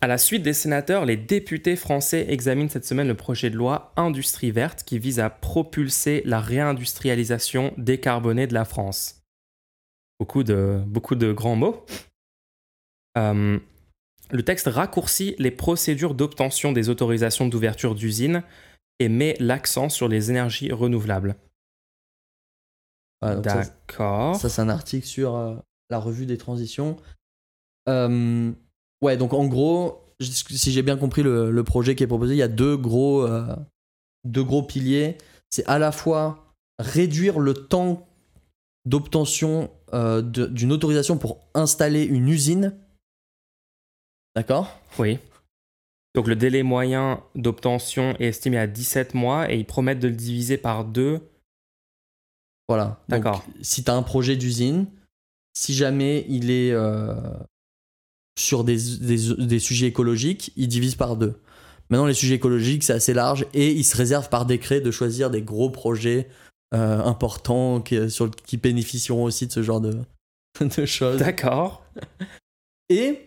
à la suite des sénateurs, les députés français examinent cette semaine le projet de loi Industrie verte qui vise à propulser la réindustrialisation décarbonée de la France. Beaucoup de, beaucoup de grands mots. Euh, Le texte raccourcit les procédures d'obtention des autorisations d'ouverture d'usine et met l'accent sur les énergies renouvelables. Ça, D'accord. Ça, c'est un article sur euh, la revue des transitions. Euh, ouais, donc en gros, si j'ai bien compris le, le projet qui est proposé, il y a deux gros, euh, deux gros piliers. C'est à la fois réduire le temps d'obtention euh, d'une autorisation pour installer une usine. D'accord? Oui. Donc le délai moyen d'obtention est estimé à 17 mois et ils promettent de le diviser par deux. Voilà. D'accord. si tu as un projet d'usine, si jamais il est euh, sur des, des- des sujets écologiques, il divise par deux. Maintenant, les sujets écologiques, c'est assez large et il se réserve par décret de choisir des gros projets euh, importants qui, sur, qui bénéficieront aussi de ce genre de, de choses. D'accord. Et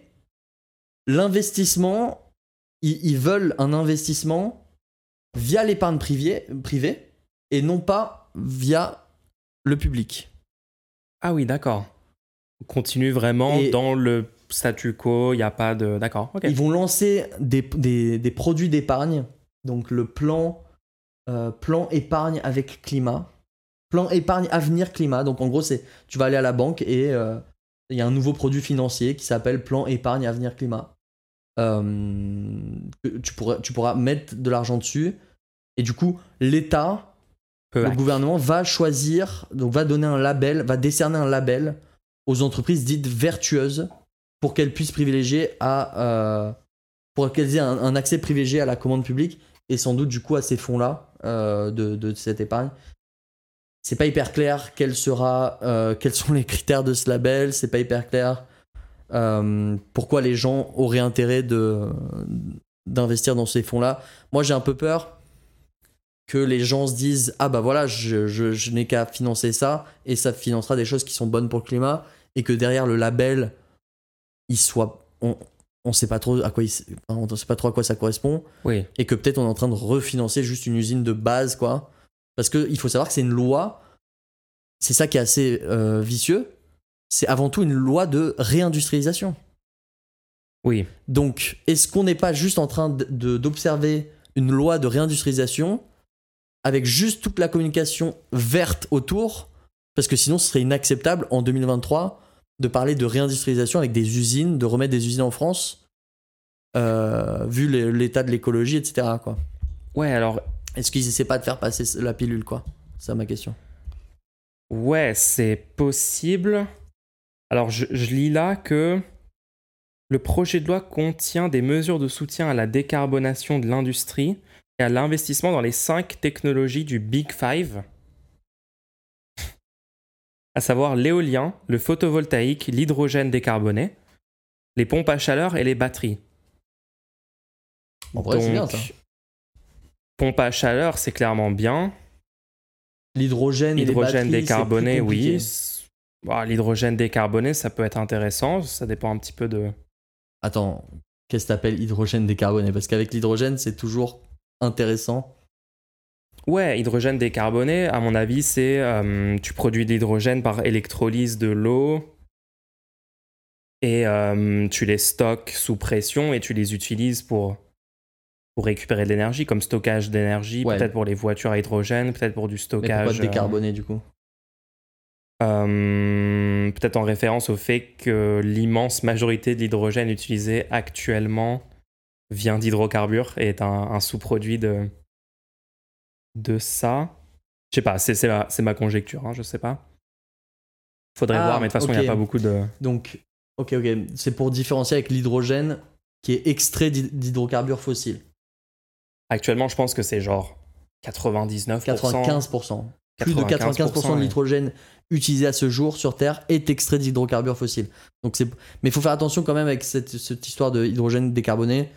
l'investissement, ils, ils veulent un investissement via l'épargne privée, privée et non pas via le public. Ah oui, d'accord. On Continue vraiment Et- dans le statu quo, il n'y a pas de... D'accord. Ils vont lancer des, des- des produits d'épargne, donc le plan, euh, plan épargne avec climat, plan épargne avenir climat. Donc en gros, c'est tu vas aller à la banque et euh, il y a un nouveau produit financier qui s'appelle plan épargne avenir climat. Euh, tu, pourras, tu pourras mettre de l'argent dessus et du coup, l'État, le gouvernement va choisir, donc va donner un label, va décerner un label aux entreprises dites vertueuses pour qu'elles puissent privilégier à euh, pour qu'elles aient un, accès privilégié à la commande publique et sans doute du coup à ces fonds-là euh, de, cette épargne. C'est pas hyper clair quel sera, euh, quels sont les critères de ce label. C'est pas hyper clair pourquoi les gens auraient intérêt de d'investir dans ces fonds-là. Moi, j'ai un peu peur que les gens se disent ah bah voilà je, je- je n'ai qu'à financer ça et ça financera des choses qui sont bonnes pour le climat et que derrière le label il soit on on sait pas trop à quoi il, on sait pas trop à quoi ça correspond. Oui. et que peut-être on est en train de refinancer juste une usine de base quoi. Parce que il faut savoir que c'est une loi c'est ça qui est assez euh, vicieux. C'est avant tout une loi de réindustrialisation. Oui. donc, est-ce qu'on n'est pas juste en train d'observer une loi de réindustrialisation avec juste toute la communication verte autour? Parce que sinon, ce serait inacceptable en 2023 de parler de réindustrialisation avec des usines, de remettre des usines en France, euh, vu l'état de l'écologie, etc. Quoi. Ouais, alors, Est-ce qu'ils essaient pas de faire passer la pilule, quoi? C'est ma question. ouais, c'est possible. Alors, je, je lis là que le projet de loi contient des mesures de soutien à la décarbonation de l'industrie et à l'investissement dans les cinq technologies du Big Five, à savoir l'éolien, le photovoltaïque, l'hydrogène décarboné, les pompes à chaleur et les batteries. En vrai, c'est bien ça. Pompe à chaleur, c'est clairement bien. L'hydrogène décarboné, oui. Bah, L'hydrogène décarboné, ça peut être intéressant. Ça dépend un petit peu de. Attends, qu'est-ce que t'appelles hydrogène décarboné? Parce qu'avec l'hydrogène, c'est toujours intéressant. Ouais, hydrogène décarboné, à mon avis, c'est euh, tu produis de l'hydrogène par électrolyse de l'eau et euh, tu les stockes sous pression et tu les utilises pour, pour récupérer de l'énergie, comme stockage d'énergie, Ouais. peut-être pour les voitures à hydrogène, peut-être pour du Mais stockage. pourquoi décarboné du coup? Euh, peut-être en référence au fait que l'immense majorité de l'hydrogène utilisé actuellement vient d'hydrocarbures et est un, un sous-produit de, de ça. Je sais pas, c'est c'est ma, ma conjecture, hein, je sais pas. Faudrait Ah, voir, mais de toute façon, il n'y a pas beaucoup de. Donc, ok, ok. C'est pour différencier avec l'hydrogène qui est extrait d'hy- d'hydrocarbures fossiles. Actuellement, je pense que c'est genre 99%. 95%. Plus de 95% de l'hydrogène utilisé à ce jour sur Terre est extrait d'hydrocarbures fossiles. Donc mais il faut faire attention quand même avec cette, cette histoire de hydrogène décarboné.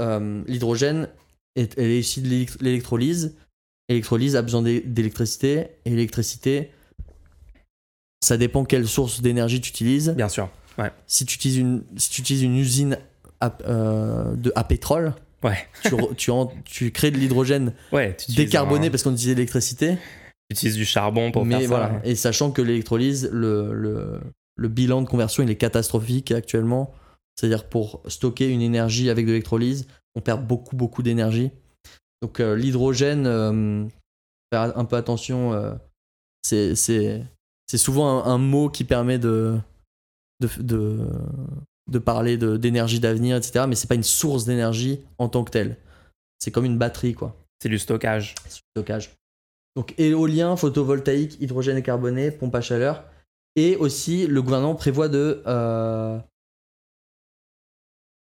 Euh, l'hydrogène, est, elle est issue de l'élect- l'électrolyse. L'électrolyse a besoin d'é- d'électricité. Et l'électricité, ça dépend quelle source d'énergie tu utilises. Bien sûr. Si tu utilises une, si tu utilises une usine à, euh, de, à pétrole, Ouais. tu, re- tu, en- tu crées de l'hydrogène Ouais, décarboné un- parce qu'on utilise l'électricité. tu utilises du charbon pour mais faire voilà. ça. Et sachant que l'électrolyse, le, le, le bilan de conversion, il est catastrophique actuellement. C'est-à-dire pour stocker une énergie avec de l'électrolyse, on perd beaucoup, beaucoup d'énergie. Donc euh, l'hydrogène, euh, faire un peu attention, euh, c'est- souvent un, un mot qui permet de, de, de, de parler d'énergie d'avenir, etc. Mais c'est pas une source d'énergie en tant que telle. C'est comme une batterie, quoi C'est du stockage. stockage. Donc éolien, photovoltaïque, hydrogène et carboné, pompe à chaleur. Et aussi, le gouvernement prévoit de, euh,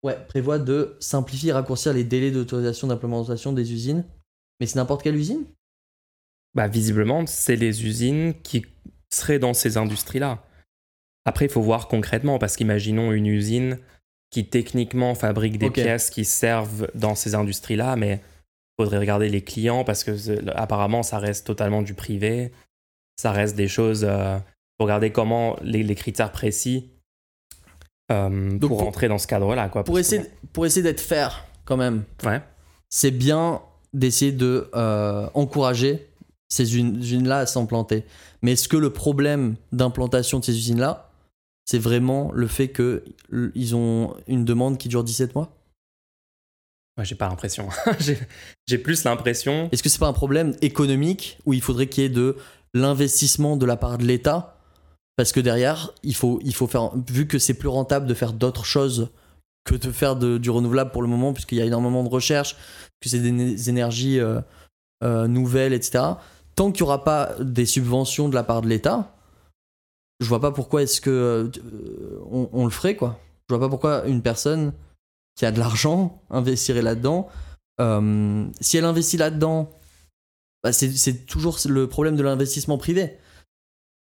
ouais, prévoit de simplifier et raccourcir les délais d'autorisation d'implémentation des usines. Mais c'est n'importe quelle usine? Bah, visiblement, c'est les usines qui seraient dans ces industries-là. Après, il faut voir concrètement, parce qu'imaginons une usine qui techniquement fabrique des pièces qui servent dans ces industries-là, mais il faudrait regarder les clients parce que apparemment ça reste totalement du privé. Ça reste des choses. euh, faut regarder comment les, les critères précis euh, Donc, pour, pour- rentrer dans ce cadre-là. Quoi, Pour essayer, pour essayer d'être fair, quand même, ouais. c'est bien d'essayer de euh, encourager ces usi- usines-là à s'implanter. Mais est-ce que le problème d'implantation de ces usines-là, c'est vraiment le fait qu'ils ont une demande qui dure 17 mois? Ouais, j'ai pas l'impression. j'ai j'ai plus l'impression. Est-ce que c'est pas un problème économique où il faudrait qu'il y ait de l'investissement de la part de l'État Parce que derrière, il faut, il faut faire, vu que c'est plus rentable de faire d'autres choses que de faire du renouvelable pour le moment, puisqu'il y a énormément de recherche, que c'est des, énergies euh, euh, nouvelles, etc. Tant qu'il n'y aura pas des subventions de la part de l'État, je vois pas pourquoi est-ce que euh, on, le ferait quoi. Je vois pas pourquoi une personne qui a de l'argent investirait là-dedans. Si elle investit là-dedans, bah, c'est toujours le problème de l'investissement privé.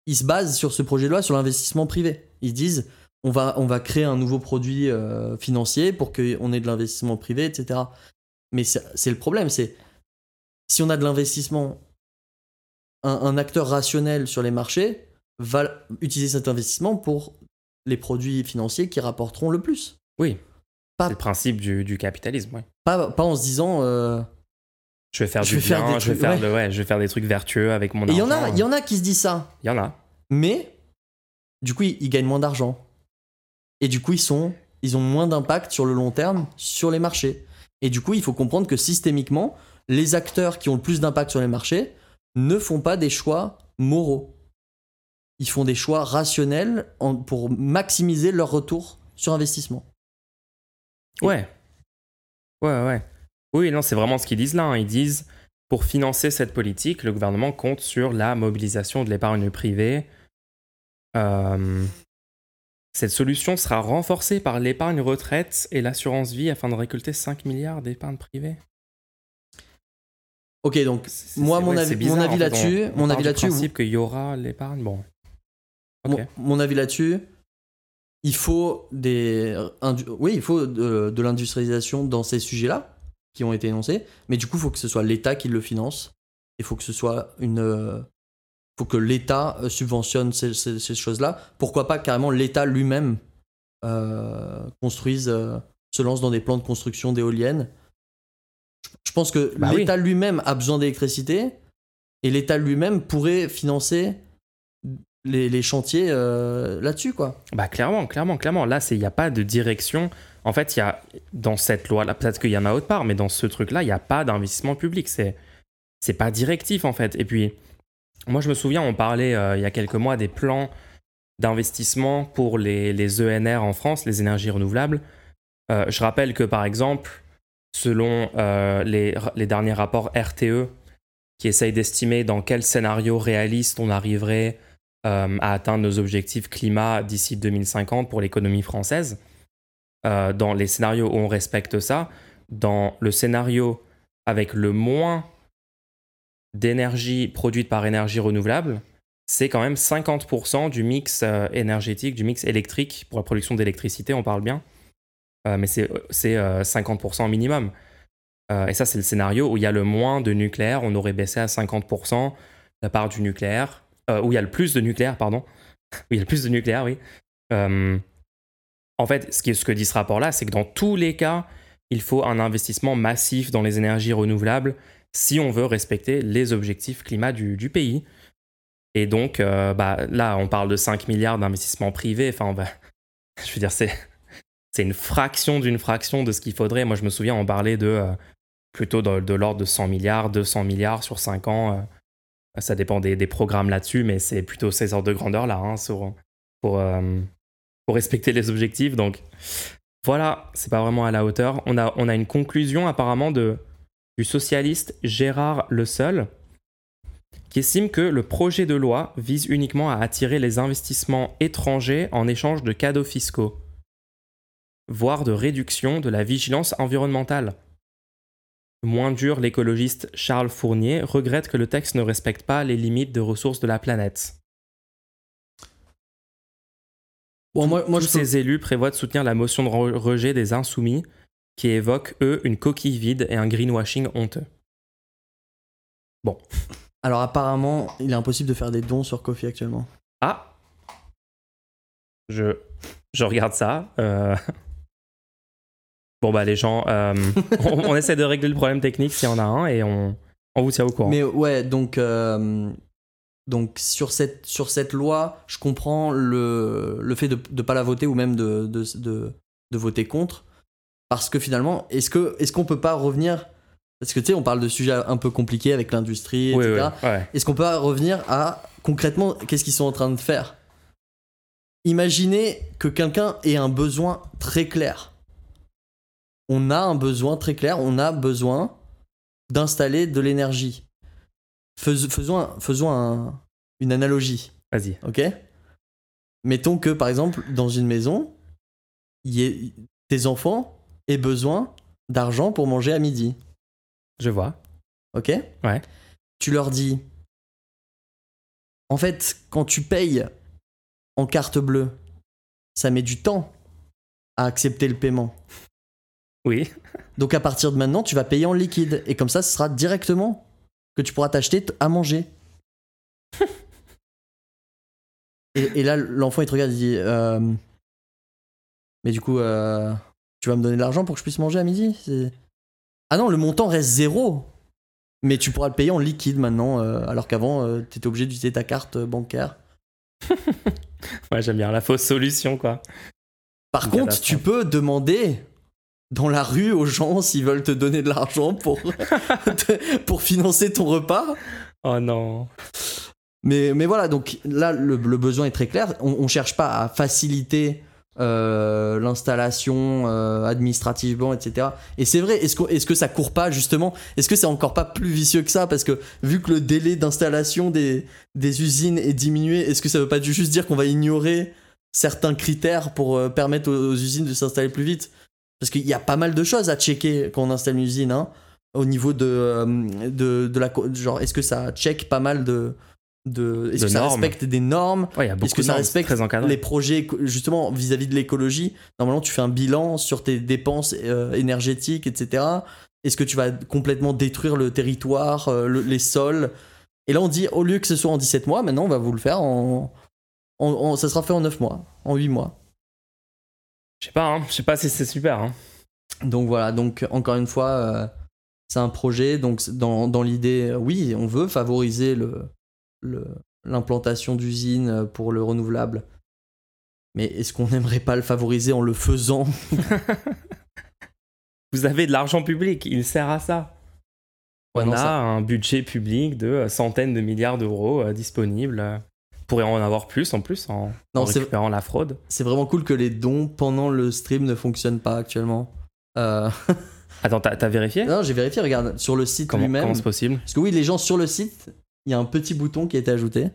Ils se basent sur ce projet de loi sur l'investissement privé. Ils disent on va, on va créer un nouveau produit euh, financier pour qu'on ait de l'investissement privé, etc. Mais c'est le problème, c'est si on a de l'investissement, un, un acteur rationnel sur les marchés va utiliser cet investissement pour les produits financiers qui rapporteront le plus. Oui. Pas- C'est le principe du, du capitalisme. Ouais. Pas, pas en se disant. euh, Je vais faire Je du vais faire bien, des je vais trucs- faire ouais. de- ouais, je vais faire des trucs vertueux avec mon Et il y argent. en a, il y en a qui se disent ça. Il y en a. Mais du coup, ils, ils gagnent moins d'argent. Et du coup, ils sont, ils ont moins d'impact sur le long terme sur les marchés. Et du coup, il faut comprendre que systémiquement, les acteurs qui ont le plus d'impact sur les marchés ne font pas des choix moraux. Ils font des choix rationnels en- pour maximiser leur retour sur investissement. Ouais. Ouais, ouais. Oui, non, c'est vraiment ce qu'ils disent là. hein. Ils disent, pour financer cette politique, le gouvernement compte sur la mobilisation de l'épargne privée. Euh, Cette solution sera renforcée par l'épargne retraite et l'assurance vie afin de récolter 5 milliards d'épargne privée. Ok, donc Moi, mon ouais, avis- bizarre, mon avis en fait. là-dessus- On- on mon avis là-dessus, principe qu'il y aura l'épargne. Bon. Mon, mon avis là-dessus, il faut des, oui, il faut de, de l'industrialisation dans ces sujets-là qui ont été énoncés, mais du coup, il faut que ce soit l'État qui le finance. Il faut que ce soit une, euh, faut que l'État euh, subventionne ces, ces- ces choses-là. Pourquoi pas carrément l'État lui-même euh, construise, euh, se lance dans des plans de construction d'éoliennes. Je, je pense que Bah oui. l'État lui-même a besoin d'électricité et l'État lui-même pourrait financer les, les chantiers euh, là-dessus, quoi. Bah clairement, clairement, clairement. Là, c'est il n'y a pas de direction. En fait, il y a dans cette loi-là, peut-être qu'il y en a autre part, mais dans ce truc-là, il n'y a pas d'investissement public. C'est c'est pas directif en fait. Et puis, moi, je me souviens, on parlait euh, il y a quelques mois des plans d'investissement pour les, les ENR en France, les énergies renouvelables. Euh, je rappelle que par exemple, selon euh, les, les derniers rapports RTE, qui essayent d'estimer dans quel scénario réaliste on arriverait à atteindre nos objectifs climat d'ici 2050 pour l'économie française. Euh, dans les scénarios où on respecte ça, dans le scénario avec le moins d'énergie produite par énergie renouvelable, c'est quand même 50% du mix euh, énergétique, du mix électrique pour la production d'électricité, on parle bien. Euh, mais c'est c'est, euh, 50% minimum. Et ça, c'est le scénario où il y a le moins de nucléaire. On aurait baissé à 50% la part du nucléaire. Où il y a le plus de nucléaire, pardon. où il y a le plus de nucléaire, oui. En fait, ce, que dit ce rapport-là, c'est que dans tous les cas, il faut un investissement massif dans les énergies renouvelables si on veut respecter les objectifs climat du, pays. Et donc, euh, bah, là, on parle de 5 milliards d'investissements privés. Enfin, va- je veux dire, c'est une fraction d'une fraction de ce qu'il faudrait. Moi, je me souviens, on parlait de euh, plutôt de, l'ordre de 100 milliards, 200 milliards sur 5 ans. euh, ça dépend des, programmes là-dessus, mais c'est plutôt ces ordres de grandeur-là hein, pour, pour respecter les objectifs. Donc voilà, c'est pas vraiment à la hauteur. On a, on a une conclusion apparemment de, du socialiste Gérard Le Seul qui estime que le projet de loi vise uniquement à attirer les investissements étrangers en échange de cadeaux fiscaux, voire de réduction de la vigilance environnementale. Moins dur, l'écologiste Charles Fournier regrette que le texte ne respecte pas les limites de ressources de la planète. Bon, moi, moi Tous je peux- ces élus prévoient de soutenir la motion de re- rejet des insoumis qui évoque, eux, une coquille vide et un greenwashing honteux. Alors apparemment, il est impossible de faire des dons sur Kofi actuellement. Ah Je, je regarde ça. euh. Bon, bah, les gens, euh, on, on essaie de régler le problème technique s'il y en a un et on, on vous tient au courant. Mais ouais, donc, euh, donc sur, cette, sur cette loi, je comprends le, le fait de ne pas la voter ou même de, de, de, de voter contre. Parce que finalement, est-ce qu'on est qu'on peut pas revenir Parce que tu sais, on parle de sujets un peu compliqués avec l'industrie, Oui, etc. oui, ouais. Est-ce qu'on peut pas revenir à concrètement qu'est-ce qu'ils sont en train de faire? Imaginez que quelqu'un ait un besoin très clair. On a un besoin très clair, on a besoin d'installer de l'énergie. Fais- faisons un- faisons un- une analogie, Vas-y. ok? Mettons que par exemple dans une maison, y ait- tes enfants aient besoin d'argent pour manger à midi. Je vois. Ok? Ouais. Tu leur dis. En fait, quand tu payes en carte bleue, ça met du temps à accepter le paiement. Oui. Donc à partir de maintenant, tu vas payer en liquide. Et comme ça, ce sera directement que tu pourras t'acheter à manger. et, et là, l'enfant, il te regarde, il dit euh, Mais du coup, euh, tu vas me donner de l'argent pour que je puisse manger à midi? Ah non, le montant reste zéro. Mais tu pourras le payer en liquide maintenant, euh, alors qu'avant, tu étais obligé d'utiliser ta carte bancaire. Ouais, j'aime bien la fausse solution, quoi. Par contre, tu peux demander dans la rue aux gens s'ils veulent te donner de l'argent pour, te- pour financer ton repas. Oh non. Mais, mais voilà, donc là, le, le besoin est très clair. On, on cherche pas à faciliter euh, l'installation euh, administrativement, etc. Et c'est vrai, est-ce que, est que ça court pas justement? Est-ce que c'est encore pas plus vicieux que ça? Parce que vu que le délai d'installation des, des usines est diminué, est-ce que ça veut pas juste dire qu'on va ignorer certains critères pour euh, permettre aux, aux usines de s'installer plus vite? Parce qu'il y a pas mal de choses à checker quand on installe une usine, hein, au niveau de, euh, de, de la. Genre, est-ce que ça check pas mal de. de est-ce que ça respecte des normes? Ouais, beaucoup que ça normes, respecte les projets justement vis-à-vis de l'écologie? Normalement tu fais un bilan sur tes dépenses euh, énergétiques etc est-ce que tu vas complètement détruire le territoire euh, le- les sols? Et là on dit au lieu que ce soit en 17 mois maintenant on va vous le faire en, en- en- ça sera fait en 9 mois en 8 mois Je sais pas, hein. Je sais pas si c'est super, hein. donc voilà donc encore une fois euh, c'est un projet donc dans, dans l'idée euh, oui on veut favoriser le le- l'implantation d'usines pour le renouvelable mais est-ce qu'on n'aimerait pas le favoriser en le faisant? Vous avez de l'argent public, il sert à ça. Ouais, on non, a ça- un budget public de euh, centaines de milliards d'euros disponibles. Pourrait en avoir plus en plus en, Non, en récupérant la fraude. C'est vraiment cool que les dons pendant le stream ne fonctionnent pas actuellement. Euh, Attends, t'as vérifié? Non, j'ai vérifié, regarde, sur le site lui-même. comment c'est possible? Parce que oui, les gens sur le site, il y a un petit bouton qui a été ajouté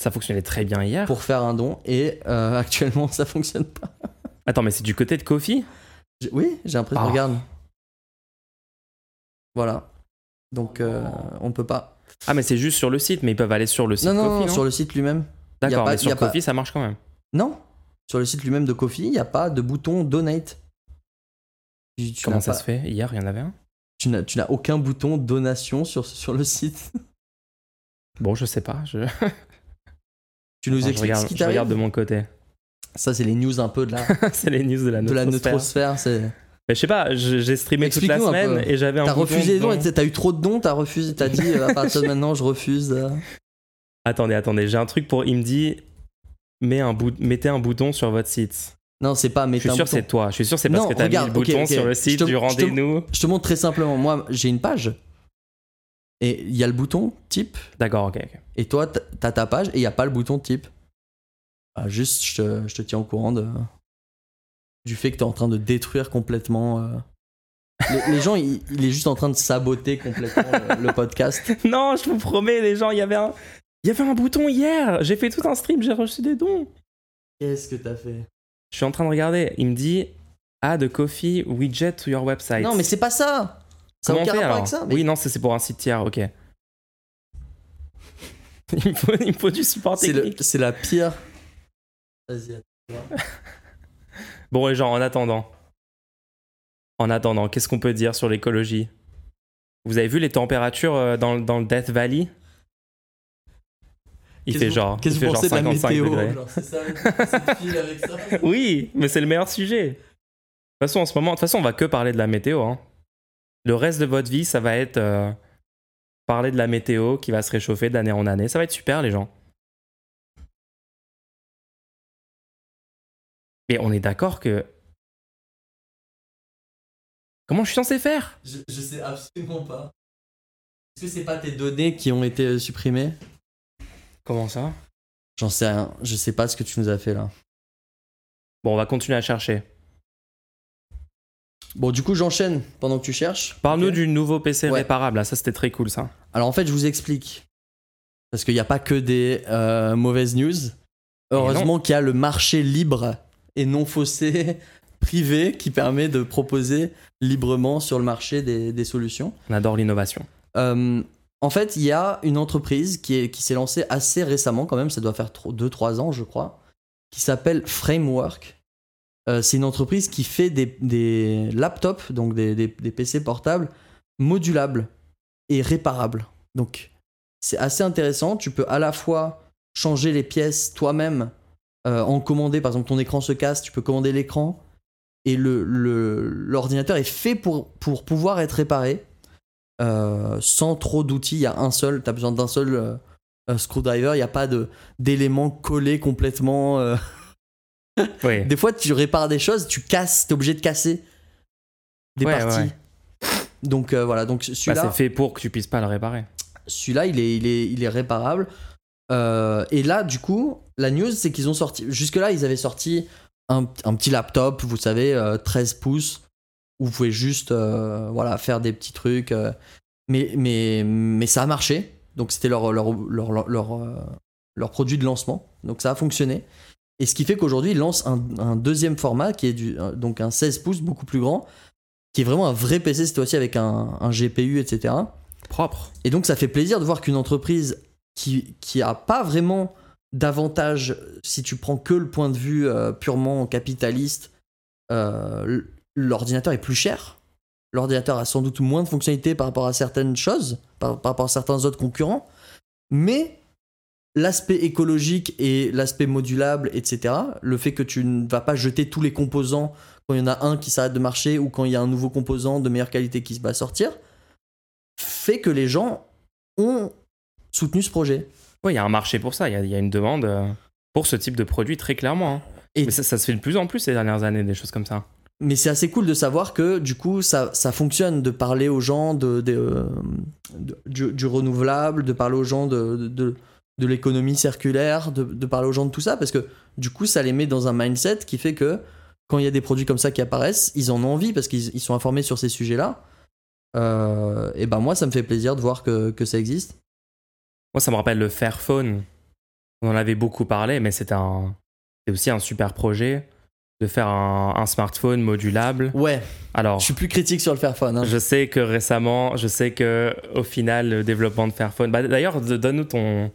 Ça fonctionnait très bien hier. pour faire un don et euh, actuellement ça fonctionne pas. Attends, mais c'est du côté de Kofi? Oui, j'ai l'impression, Ah. regarde. Voilà. Donc euh, on peut pas. Ah, mais c'est juste sur le site, mais ils peuvent aller sur le site Non, sur le site lui-même. D'accord, mais sur pas- Kofi, ça marche quand même. Non, sur le site lui-même de Kofi, il n'y a pas de bouton donate. Tu- tu Comment ça pas- se fait Hier, il y en avait un Tu n'as tu n'as aucun bouton donation sur, sur le site. Bon, je sais pas. Je, Tu nous je expliques regarde, ce qui je regarde de mon côté. Ça, c'est les news un peu de la, c'est les news de la de la neutrosphère. C'est... Mais je sais pas, j'ai streamé toute la semaine et j'avais un T'as refusé dons, t'as eu trop de dons, t'as refusé, t'as dit à partir de maintenant, je refuse. euh. Attendez, attendez, j'ai un truc pour. Il me dit mets un bout- mettez un bouton sur votre site. Non, c'est pas Je suis sûr c'est toi. Je suis sûr c'est parce Non, que t'as mis le bouton ok. sur le site te- du rendez-nous. Je te montre très simplement. Moi, j'ai une page. Et il y a le bouton type. D'accord, ok. Et toi, t'as ta page et il n'y a pas le bouton type. Ah, juste, je te, je te tiens au courant de, du fait que t'es en train de détruire complètement. euh, Les, les gens, il, il est juste en train de saboter complètement le, le podcast. Non, je vous promets, les gens, il y avait un, il y avait un bouton hier. J'ai fait tout un stream, j'ai reçu des dons. Qu'est-ce que t'as fait? Je suis en train de regarder. Il me dit Add a coffee widget to your website. Non, mais c'est pas ça Ça n'a Comment on aucun fait rapport alors avec ça. mais Oui, non, c'est pour un site tiers, ok. il, me faut, il me faut du support c'est, le- technique. c'est la pire. Vas-y. Bon, les gens, en attendant. En attendant, qu'est-ce qu'on peut dire sur l'écologie? Vous avez vu les températures euh, dans, dans le Death Valley? Il fait genre, il fait genre pensez de la 55 météo degrés. genre, C'est ça, cette file avec ça Oui, mais c'est le meilleur sujet. De toute façon, en ce moment, de toute façon, on va que parler de la météo. hein. Le reste de votre vie, ça va être euh, parler de la météo qui va se réchauffer d'année en année. Ça va être super, les gens. Mais on est d'accord que. Comment je suis censé faire? Je, je sais absolument pas. Est-ce que c'est pas tes données qui ont été euh, supprimées? Comment ça? J'en sais rien. Je sais pas ce que tu nous as fait là. Bon, on va continuer à chercher. Bon, du coup, j'enchaîne pendant que tu cherches. Parle-nous du nouveau PC Ouais. réparable. là. Ça, c'était très cool, ça. Alors en fait, je vous explique. Parce qu'il n'y a pas que des euh, mauvaises news. Heureusement qu'il y a le marché libre et non faussé privé qui permet de proposer librement sur le marché des, des solutions. On adore l'innovation. Euh, en fait, il y a une entreprise qui, est, qui s'est lancée assez récemment, quand même, ça doit faire 2-3 ans, je crois, qui s'appelle Framework. Euh, c'est une entreprise qui fait des, des laptops, donc des, des- des PC portables, modulables et réparables. Donc, c'est assez intéressant. Tu peux à la fois changer les pièces toi-même, euh, en commander, par exemple, ton écran se casse, tu peux commander l'écran, et le- le- l'ordinateur est fait pour, pour pouvoir être réparé euh, sans trop d'outils. Il y a un seul, tu as besoin d'un seul euh, screwdriver. Il n'y a pas d'éléments collés complètement. Oui. Des fois, tu répares des choses, tu casses, tu es obligé de casser des Ouais, parties. ouais. Donc euh, voilà, donc Bah, celui-là, c'est fait pour que tu puisses pas le réparer. celui-là, il est, il est, il est réparable. Euh, et là, du coup, la news, c'est qu'ils ont sorti. Jusque-là, ils avaient sorti un, un petit laptop, vous savez, euh, 13 pouces, où vous pouvez juste euh, voilà, faire des petits trucs. euh, mais, mais, mais ça a marché. Donc, c'était leur, leur, leur, leur, leur, produit de lancement. Donc, ça a fonctionné. Et ce qui fait qu'aujourd'hui, ils lancent un, un deuxième format qui est du, donc un 16 pouces, beaucoup plus grand, qui est vraiment un vrai PC cette fois-ci avec un, un GPU, etc. Propre. Et donc ça fait plaisir de voir qu'une entreprise qui, qui a pas vraiment d'avantage si tu prends que le point de vue euh, purement capitaliste, euh, l'ordinateur est plus cher. L'ordinateur a sans doute moins de fonctionnalités par rapport à certaines choses, par, par rapport à certains autres concurrents, mais l'aspect écologique et l'aspect modulable, etc., le fait que tu ne vas pas jeter tous les composants quand il y en a un qui s'arrête de marcher ou quand il y a un nouveau composant de meilleure qualité qui va sortir, fait que les gens ont soutenu ce projet. Oui, il y a un marché pour ça. Il y a, il y a une demande euh, pour ce type de produit, très clairement. hein. Et- Mais ça, ça se fait de plus en plus ces dernières années, des choses comme ça. Mais c'est assez cool de savoir que du coup ça, ça fonctionne de parler aux gens de, de, euh, de- du, du renouvelable, de parler aux gens de, de, de l'économie circulaire, de, de parler aux gens de tout ça, parce que du coup ça les met dans un mindset qui fait que quand il y a des produits comme ça qui apparaissent, ils en ont envie parce qu'ils ils sont informés sur ces sujets-là. Euh, et ben moi ça me fait plaisir de voir que, que ça existe. Moi, ça me rappelle le Fairphone. On en avait beaucoup parlé, mais c'est un, c'est aussi un super projet de faire un, un smartphone modulable. Ouais, Alors, je suis plus critique sur le Fairphone. hein. je sais que récemment, je sais que au final, le développement de Fairphone. Bah, D'ailleurs, donne-nous ton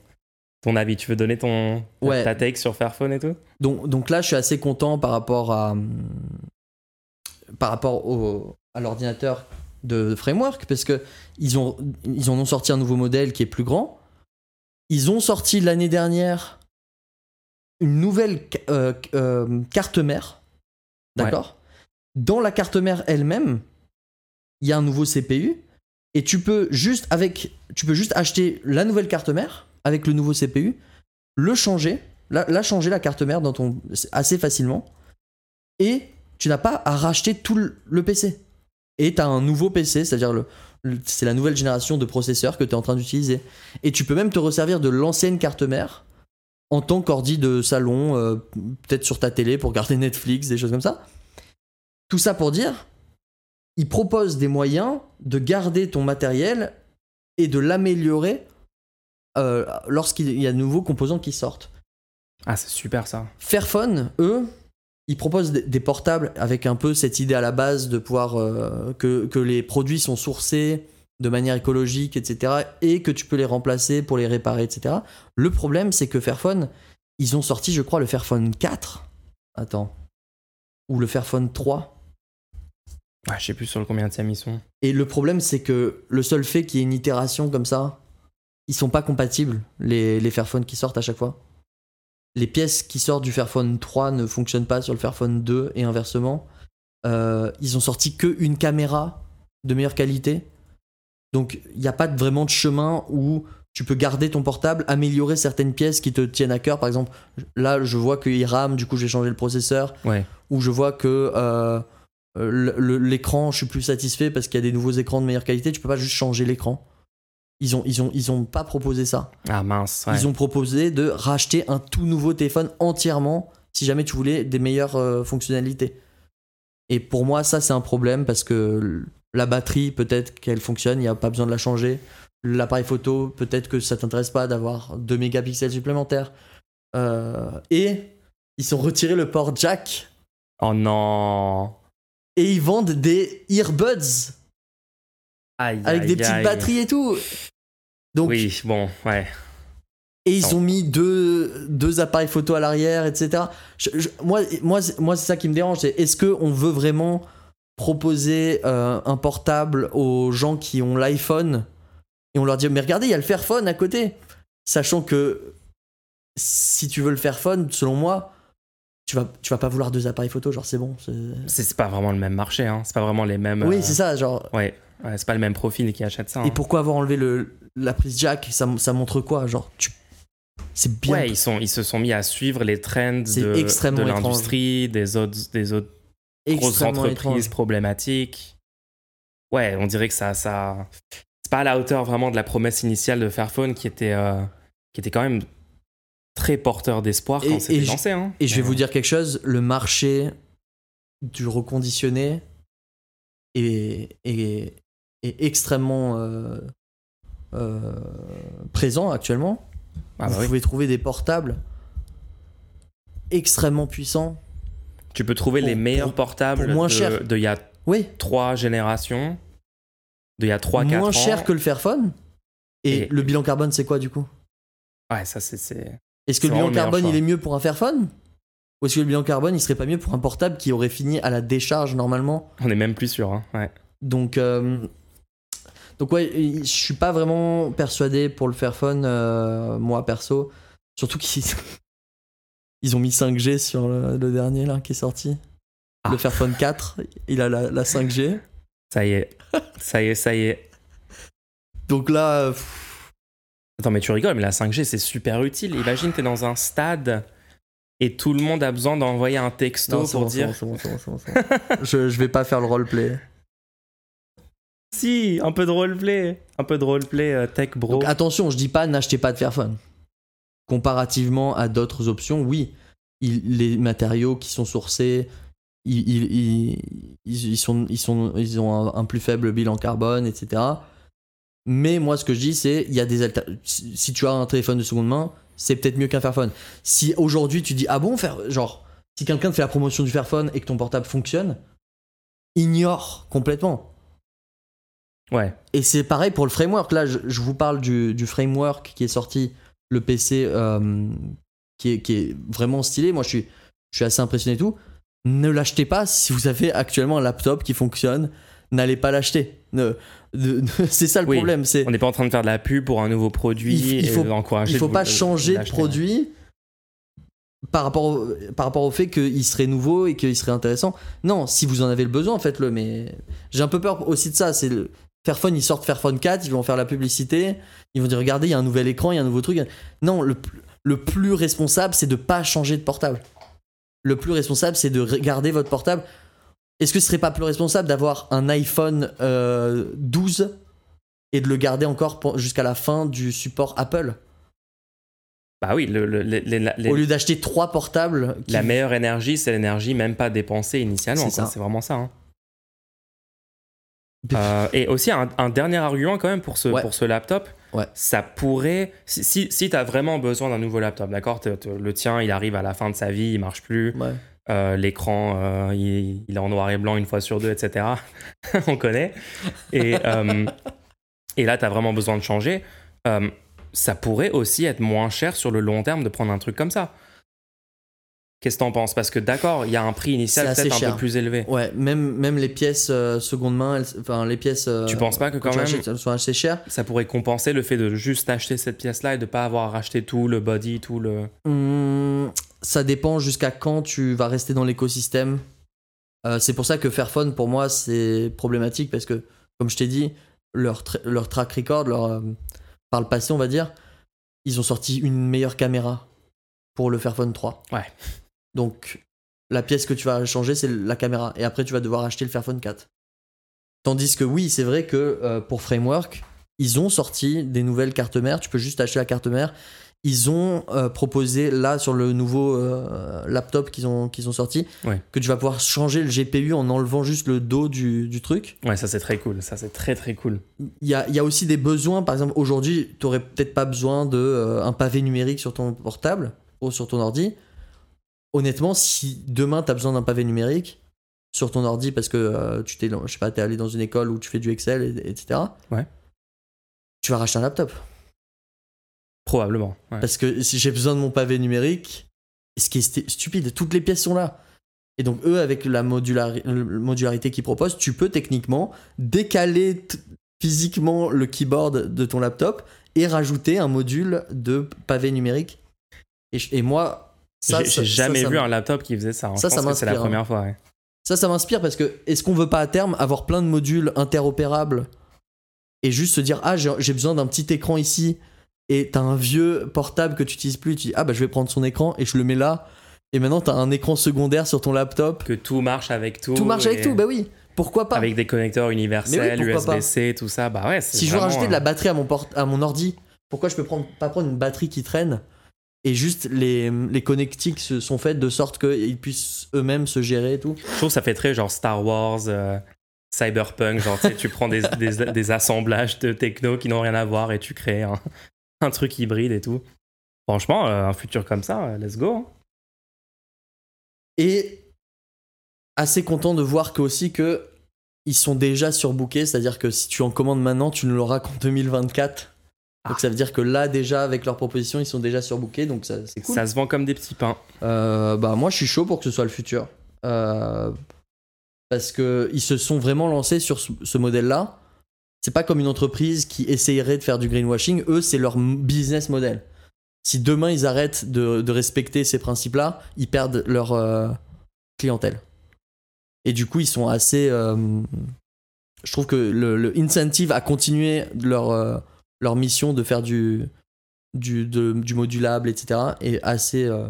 ton avis. Tu veux donner ton Ouais. ta take sur Fairphone et tout? Donc, donc là, je suis assez content par rapport à par rapport au, à l'ordinateur de Framework parce que ils ont ils en ont sorti un nouveau modèle qui est plus grand. Ils ont sorti l'année dernière une nouvelle euh, euh, carte mère, d'accord? Dans la carte mère elle-même, il y a un nouveau CPU et tu peux juste avec tu peux juste acheter la nouvelle carte mère avec le nouveau CPU, le changer, la, la changer la carte mère dans ton assez facilement et tu n'as pas à racheter tout le- le PC. Et tu as un nouveau PC, c'est-à-dire le- c'est la nouvelle génération de processeurs que tu es en train d'utiliser. Et tu peux même te resservir de l'ancienne carte mère en tant qu'ordi de salon, euh, peut-être sur ta télé pour garder Netflix, des choses comme ça. Tout ça pour dire, ils proposent des moyens de garder ton matériel et de l'améliorer euh, lorsqu'il y a de nouveaux composants qui sortent. Ah, c'est super ça. Fairphone, eux, ils proposent des- portables avec un peu cette idée à la base de pouvoir euh, que, que les produits sont sourcés de manière écologique, etc. et que tu peux les remplacer pour les réparer, etc. Le problème, c'est que Fairphone, ils ont sorti, je crois, le Fairphone 4. Attends. Ou le Fairphone 3. Ouais, je sais plus sur le combien de ils sont. Et le problème, c'est que le seul fait qu'il y ait une itération comme ça, ils sont pas compatibles, les, les Fairphone qui sortent à chaque fois. Les pièces qui sortent du Fairphone 3 ne fonctionnent pas sur le Fairphone 2 et inversement. Euh, ils ont sorti que une caméra de meilleure qualité. Donc il n'y a pas vraiment de chemin où tu peux garder ton portable, améliorer certaines pièces qui te tiennent à cœur. Par exemple, là je vois qu'il rame, du coup j'ai changé le processeur Ouais. où je vois que euh, l'écran, je suis plus satisfait parce qu'il y a des nouveaux écrans de meilleure qualité. Tu peux pas juste changer l'écran. Ils ont, ils, ont, ils ont pas proposé ça. Ah mince. ouais. Ils ont proposé de racheter un tout nouveau téléphone entièrement si jamais tu voulais des meilleures euh, fonctionnalités. Et pour moi, ça c'est un problème parce que la batterie, peut-être qu'elle fonctionne, il n'y a pas besoin de la changer. L'appareil photo, peut-être que ça t'intéresse pas d'avoir 2 mégapixels supplémentaires. Euh, et ils ont retiré le port jack Oh non. et ils vendent des earbuds Aïe, avec aïe, des petites aïe. batteries et tout. Donc, Oui, bon, ouais. et ils Non. ont mis deux, deux appareils photo à l'arrière, etc. Je- je- moi, moi, c'est- moi c'est ça qui me dérange. C'est est-ce qu'on veut vraiment proposer euh, un portable aux gens qui ont l'iPhone et on leur dit mais regardez, il y a le Fairphone à côté, sachant que si tu veux le Fairphone, selon moi, tu vas, tu vas pas vouloir deux appareils photo, genre c'est bon. c'est- pas vraiment le même marché, hein. C'est pas vraiment les mêmes. Oui, euh, c'est ça, genre. Ouais, ouais, c'est pas le même profil qui achète ça. Et hein. pourquoi avoir enlevé le, la prise jack ça, ça montre quoi Genre, tu... c'est bien. Ouais, ils, sont, ils se sont mis à suivre les trends de, de l'industrie, des autres, des autres grosses entreprises étrange. problématiques. Ouais, on dirait que ça, ça, c'est pas à la hauteur vraiment de la promesse initiale de Fairphone qui était, euh, qui était quand même très porteur d'espoir Et- quand c'était je- lancé. Hein. Et je vais vous dire quelque chose, le marché du reconditionné est, est, est extrêmement euh, euh, présent actuellement. ah vous bah oui. pouvez trouver des portables extrêmement puissants. Tu peux trouver pour- les meilleurs pour- portables pour moins de, cher. de il y a Oui, trois générations, de il y a trois, quatre ans. moins cher que le Fairphone. Et, Et- le bilan carbone, c'est quoi du coup? Ouais, ça c'est- c'est. Est-ce que le bilan carbone, choix. il est mieux pour un Fairphone? Ou est-ce que le bilan carbone, il serait pas mieux pour un portable qui aurait fini à la décharge normalement? On est même plus sûr. Hein. Ouais. Donc, euh, donc ouais, je suis pas vraiment persuadé pour le Fairphone, euh, moi perso. Surtout qu'ils ils ont mis 5G sur le, le dernier là qui est sorti. Ah. Le Fairphone 4, il a la, la 5G. Ça y est, ça y est, ça y est. Donc là, euh, pff, Attends, mais tu rigoles, mais la 5G, c'est super utile. Imagine, t'es dans un stade et tout le monde a besoin d'envoyer un texto non, pour bon, dire bon, bon. je, je vais pas faire le roleplay. Si, un peu de roleplay. Un peu de roleplay euh, tech bro. Attention, je dis pas n'achetez pas de Fairphone. Comparativement à d'autres options, oui, les matériaux qui sont sourcés, ils, ont un, plus faible bilan carbone, etc. Mais moi, ce que je dis, c'est il y a des alter- si, si tu as un téléphone de seconde main, c'est peut-être mieux qu'un Fairphone. Si aujourd'hui tu dis ah bon, faire genre si quelqu'un te fait la promotion du Fairphone et que ton portable fonctionne, ignore complètement. Ouais. Et c'est pareil pour le framework. Là, je, je vous parle du, du framework qui est sorti, le PC, euh, qui, est, qui est vraiment stylé. Moi, je suis, je suis assez impressionné et tout. Ne l'achetez pas si vous avez actuellement un laptop qui fonctionne. N'allez pas l'acheter. Ne- ne- ne- c'est ça le Oui. problème. C'est On n'est pas en train de faire de la pub pour un nouveau produit Il- il et faut- il faut pas de- changer de produit par rapport au, par rapport au fait qu'il serait nouveau et qu'il serait intéressant. Non, si vous en avez le besoin, faites-le. Mais j'ai un peu peur aussi de ça. C'est le Fairphone, ils sortent Fairphone 4, ils vont faire la publicité, ils vont dire regardez, il y a un nouvel écran, il y a un nouveau truc. Non, le, pl- le plus responsable, c'est de pas changer de portable. le plus responsable, c'est de garder votre portable. Est-ce que ce serait pas plus responsable d'avoir un iPhone euh, 12 et de le garder encore jusqu'à la fin du support Apple? Bah oui, le- le- les- les- les- Au lieu d'acheter trois portables qui- la meilleure énergie, c'est l'énergie même pas dépensée initialement. C'est vraiment ça. hein. Euh, et aussi un, un dernier argument quand même pour ce, Ouais. pour ce laptop, Ouais. ça pourrait, si, si, si tu as vraiment besoin d'un nouveau laptop, d'accord, le tien il arrive à la fin de sa vie, il marche plus, Ouais. euh, l'écran euh, il, il est en noir et blanc une fois sur deux, etc. On connaît. Et, et là tu as vraiment besoin de changer. Ça pourrait aussi être moins cher sur le long terme de prendre un truc comme ça. Qu'est-ce que t'en penses? Parce que d'accord, il y a un prix initial peut-être un peu plus élevé. Ouais, même, même les pièces euh, seconde main, elles- enfin les pièces. euh, Tu penses pas que quand tu même achètes, elles sont assez chères? ça pourrait compenser le fait de juste acheter cette pièce-là et de pas avoir à racheter tout, le body, tout le... Hum, Ça dépend jusqu'à quand tu vas rester dans l'écosystème. Euh, c'est pour ça que Fairphone, pour moi, c'est problématique parce que, comme je t'ai dit, leur, tra- leur track record, leur, euh, par le passé, on va dire, ils ont sorti une meilleure caméra pour le Fairphone 3. Ouais. Donc, la pièce que tu vas changer, c'est la caméra. Et après, tu vas devoir acheter le Fairphone 4. Tandis que oui, c'est vrai que euh, pour Framework, ils ont sorti des nouvelles cartes mères. Tu peux juste acheter la carte mère. Ils ont euh, proposé là sur le nouveau euh, laptop qu'ils ont, qu'ils ont sorti Ouais. que tu vas pouvoir changer le GPU en enlevant juste le dos du, du truc. Ouais, ça c'est très cool, ça c'est très très cool. Il y a, y a aussi des besoins. Par exemple, aujourd'hui, tu aurais peut-être pas besoin de euh, un pavé numérique sur ton portable ou sur ton ordi. Honnêtement, si demain tu as besoin d'un pavé numérique sur ton ordi parce que euh, tu t'es, je sais pas, t'es allé dans une école où tu fais du Excel, et- etc. Ouais. Tu vas racheter un laptop. Probablement. ouais. Parce que si j'ai besoin de mon pavé numérique, ce qui est stu- stupide, toutes les pièces sont là. Et donc eux, avec la modulari- la modularité qu'ils proposent, tu peux techniquement décaler physiquement le keyboard de ton laptop et rajouter un module de pavé numérique. Et moi, ça, J'ai jamais ça, vu ça, un laptop qui faisait ça. hein. Ça, Je ça pense que c'est la m'inspire, hein. première fois. ouais. ça, ça m'inspire parce que est-ce qu'on veut pas à terme avoir plein de modules interopérables et juste se dire ah j'ai besoin d'un petit écran ici et t'as un vieux portable que tu utilises plus tu dis ah bah je vais prendre son écran et je le mets là et maintenant t'as un écran secondaire sur ton laptop Que tout marche avec tout. tout marche avec et tout bah oui pourquoi pas? Avec des connecteurs universels, oui. USB-C, tout ça. Bah ouais, c'est si je veux rajouter de la batterie à mon port- à mon ordi pourquoi je peux prendre pas prendre une batterie qui traîne? Et juste les, les connectiques se- sont faites de sorte qu'ils puissent eux-mêmes se gérer et tout Je trouve que ça fait très genre Star Wars, euh, Cyberpunk. Genre, tu sais, tu prends des, des, des assemblages de techno qui n'ont rien à voir et tu crées un, un truc hybride et tout. Franchement, euh, un futur comme ça, euh, let's go. hein. Et assez content de voir que aussi que ils sont déjà surbookés, c'est-à-dire que si tu en commandes maintenant, tu ne l'auras qu'en 2024. Donc Ah. ça veut dire que là déjà avec leur proposition, ils sont déjà surbookés, donc ça, c'est cool. Ça se vend comme des petits pains. Euh, bah moi je suis chaud pour que ce soit le futur. Euh, parce que ils se sont vraiment lancés sur ce, ce modèle-là. C'est pas comme une entreprise qui essayerait de faire du greenwashing. Eux, c'est leur business model. Si demain ils arrêtent de, de respecter ces principes-là, ils perdent leur euh, clientèle. Et du coup, ils sont assez. je trouve que le, le incentive à continuer leur, leur mission de faire du, du, de- du modulable, etc., est assez euh,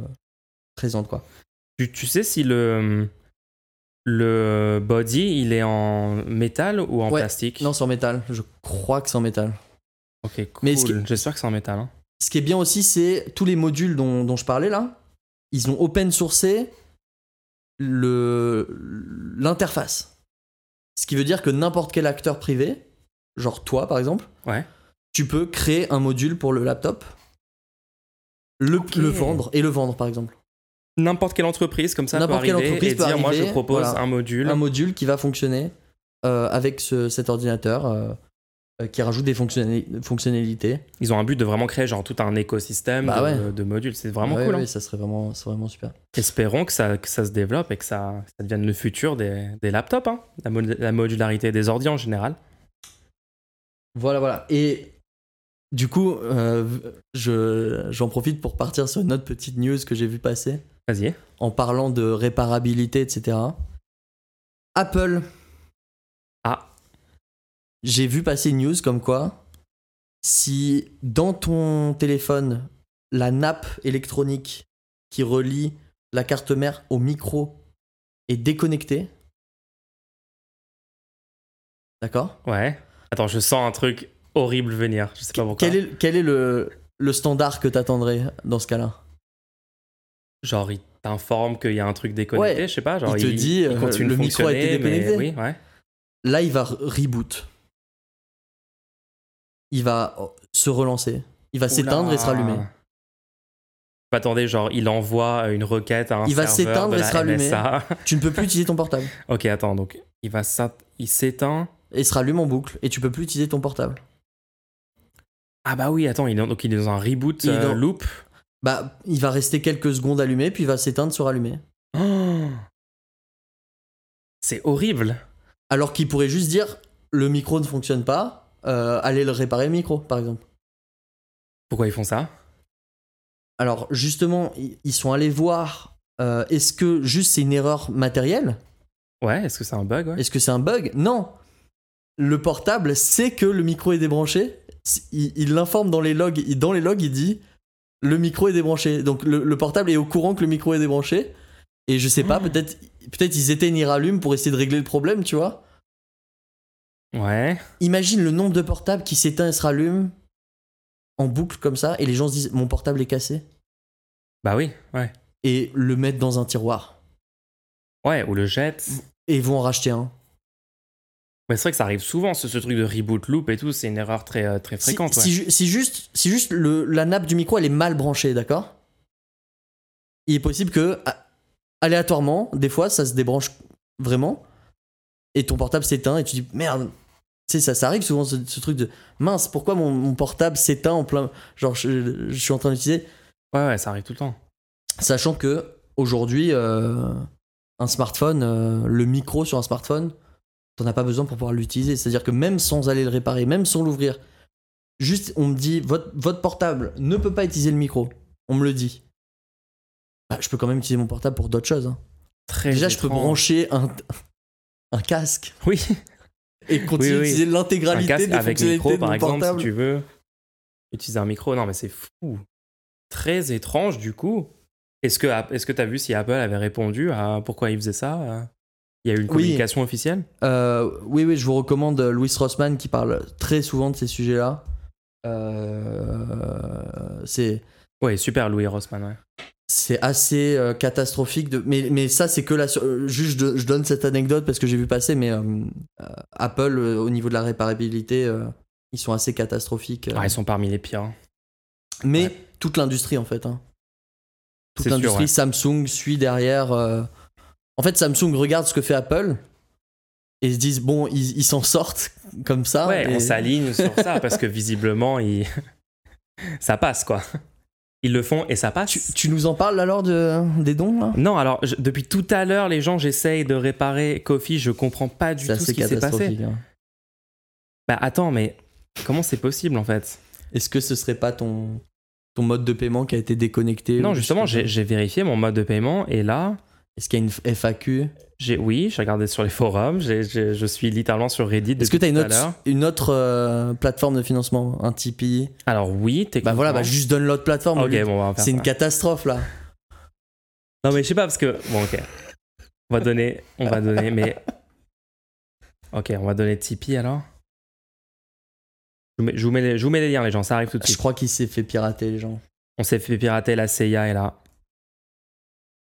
présente, quoi. Tu, tu sais si le, le body, il est en métal ou en Ouais. plastique? Non, c'est en métal. Je crois que c'est en métal. Ok, cool. Ce J'espère que c'est en métal. hein. Ce qui est bien aussi, c'est tous les modules dont, dont je parlais là, ils ont open sourcé le l'interface. Ce qui veut dire que n'importe quel acteur privé, genre toi par exemple, Ouais. Tu peux créer un module pour le laptop, le, vendre et le vendre par exemple. N'importe quelle entreprise comme ça peut N'importe quelle arriver entreprise et peut dire moi je propose voilà. un module. Un module qui va fonctionner euh, avec ce- cet ordinateur euh, euh, qui rajoute des fonctionnali- fonctionnalités. Ils ont un but de vraiment créer genre tout un écosystème Bah de, ouais. de modules. C'est vraiment Ouais, cool. ouais, hein. ça serait vraiment, vraiment super. Espérons que ça, que ça se développe et que ça, ça devienne le futur des, des laptops. hein. La, mod- la modularité des ordi en général. Voilà, voilà. Et du coup, euh, je, j'en profite pour partir sur une autre petite news que j'ai vu passer Vas-y. en parlant de réparabilité, etc. Apple. Ah. J'ai vu passer une news comme quoi, si dans ton téléphone, la nappe électronique qui relie la carte mère au micro est déconnectée. D'accord? Ouais. Attends, je sens un truc horrible venir. Je sais pas pourquoi. Quel est, quel est le, le standard que t'attendrais dans ce cas-là? Genre, il t'informe qu'il y a un truc déconnecté, Ouais. je sais pas. Genre, Il te dit, euh, continue le de micro a été déconnecté. Oui, ouais. Là, il va re- reboot. Il va oh, se relancer. Il va s'éteindre et se rallumer. Attendez, genre, il envoie une requête à un Il va serveur s'éteindre de et la se rallumer. Tu ne peux plus utiliser ton portable. ok, attends, donc, il va il s'éteint. Et se rallume en boucle. Et tu peux plus utiliser ton portable. Ah bah oui, attends, il est, donc il est dans un reboot Il est euh, dans- loop. Bah, il va rester quelques secondes allumé, puis il va s'éteindre, se rallumer. Oh. C'est horrible. Alors qu'il pourrait juste dire le micro ne fonctionne pas, euh, allez le réparer le micro, par exemple. Pourquoi ils font ça? Alors justement, ils sont allés voir euh, est-ce que juste c'est une erreur matérielle? Ouais, est-ce que c'est un bug ouais? Est-ce que c'est un bug? Non. Le portable sait que le micro est débranché. Il l'informe dans les logs. Il- Dans les logs, il dit le micro est débranché. Donc le, le portable est au courant que le micro est débranché. Et je sais pas, Oh. peut-être peut-être ils éteignent et rallument pour essayer de régler le problème, tu vois. Ouais. Imagine le nombre de portables qui s'éteint et se rallument en boucle comme ça, et les gens se disent mon portable est cassé, Bah oui, ouais. et le mettent dans un tiroir. Ouais, ou le jette. Et ils vont en racheter un. Mais c'est vrai que ça arrive souvent, ce, ce truc de reboot loop et tout, c'est une erreur très, euh, très Si, fréquente. ouais. si ju- si juste, si juste le- la nappe du micro elle est mal branchée, d'accord? Il est possible que aléatoirement, des fois, ça se débranche vraiment, et ton portable s'éteint, et tu dis merde. Tu sais, ça, ça arrive souvent ce, ce truc de mince, pourquoi mon, mon portable s'éteint en plein. Genre, je, je suis en train d'utiliser? Ouais, ouais, ça arrive tout le temps. Sachant que aujourd'hui, euh, un smartphone, euh, le micro sur un smartphone, t'en as pas besoin pour pouvoir l'utiliser. C'est-à-dire que même sans aller le réparer, même sans l'ouvrir, juste on me dit votre, votre portable ne peut pas utiliser le micro. On me le dit. Bah, je peux quand même utiliser mon portable pour d'autres choses. hein. Très Déjà, je peux brancher un, un casque Oui, et continuer Oui, oui. à utiliser un l'intégralité des avec micro, de par exemple, portable. si tu veux. Utiliser un micro, non, mais c'est fou. Très étrange, du coup. Est-ce que que t'as vu si Apple avait répondu à pourquoi il faisait ça euh? Il y a eu une Oui. communication officielle? Euh, oui, oui, je vous recommande Louis Rossman qui parle très souvent de ces sujets-là. Euh, c'est Ouais, super, Louis Rossman, ouais. c'est assez euh, catastrophique. De... Mais, mais ça, c'est que la. euh, Juste, je, je donne cette anecdote parce que j'ai vu passer, mais Apple, au niveau de la réparabilité, ils sont assez catastrophiques. Ah, ils sont parmi les pires. hein. mais ouais. toute l'industrie, en fait. hein. Toute l'industrie, ouais. Samsung suit derrière. En fait, Samsung regarde ce que fait Apple et se disent, bon, ils ils s'en sortent comme ça. Ouais, et- on s'aligne sur ça parce que visiblement, il... ça passe, quoi. Ils le font et ça passe. Tu, tu nous en parles alors de, des dons là? Non, alors, je- depuis tout à l'heure, les gens, j'essaye de réparer Kofi, je comprends pas du tout ce qui s'est passé. hein. Bah attends, mais comment c'est possible en fait? Est-ce que ce serait pas ton, ton mode de paiement qui a été déconnecté Non, justement, j'ai vérifié mon mode de paiement et là, Est-ce qu'il y a une FAQ j'ai oui, j'ai regardé sur les forums, je suis littéralement sur Reddit. Est-ce que tu as une autre, une autre euh, plateforme de financement? Un Tipeee? Alors oui, techniquement. Bah voilà, bah juste donne l'autre plateforme. au Ok, lieu de- bon, on va faire C'est une catastrophe là. Non mais je sais pas parce que bon, ok. On va donner, on va donner, mais ok, on va donner Tipeee alors. Je vous, mets, je vous mets les, je vous mets les liens les gens, ça arrive tout de Je suite. crois qu'il s'est fait pirater les gens. On s'est fait pirater, la CIA est là.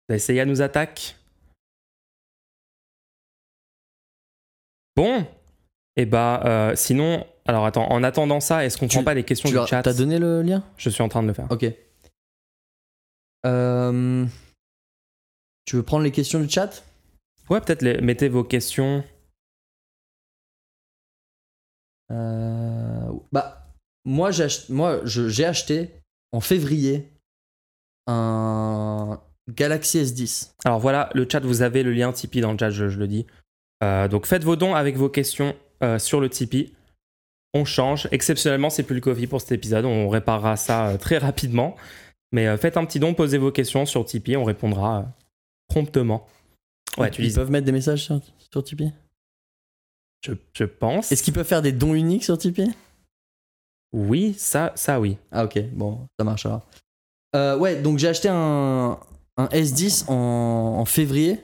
La CIA nous attaque? Bon. Et bah, euh, sinon, alors attends, en attendant ça, est-ce qu'on prend pas les questions Tu du chat? T'as donné le lien? Je suis en train de le faire. Ok. Euh, Tu veux prendre les questions du chat? Ouais, peut-être les- mettez vos questions. Euh, Bah, moi, j'ai ach- moi, je- j'ai acheté en février un Galaxy S10. Alors voilà, le chat, vous avez le lien Tipeee dans le chat, je, je le dis. Euh, donc faites vos dons avec vos questions euh, sur le Tipeee. On change. Exceptionnellement, c'est plus le coffee pour cet épisode. On réparera ça euh, très rapidement. Mais faites un petit don, posez vos questions sur Tipeee. On répondra promptement. Ouais, tu Ils dis. peuvent mettre des messages sur, sur Tipeee? Je, je pense. Est-ce qu'ils peuvent faire des dons uniques sur Tipeee? Oui, ça, ça oui. Ah ok, bon, ça marche alors. Euh, ouais, donc j'ai acheté un, un S10 en, en février.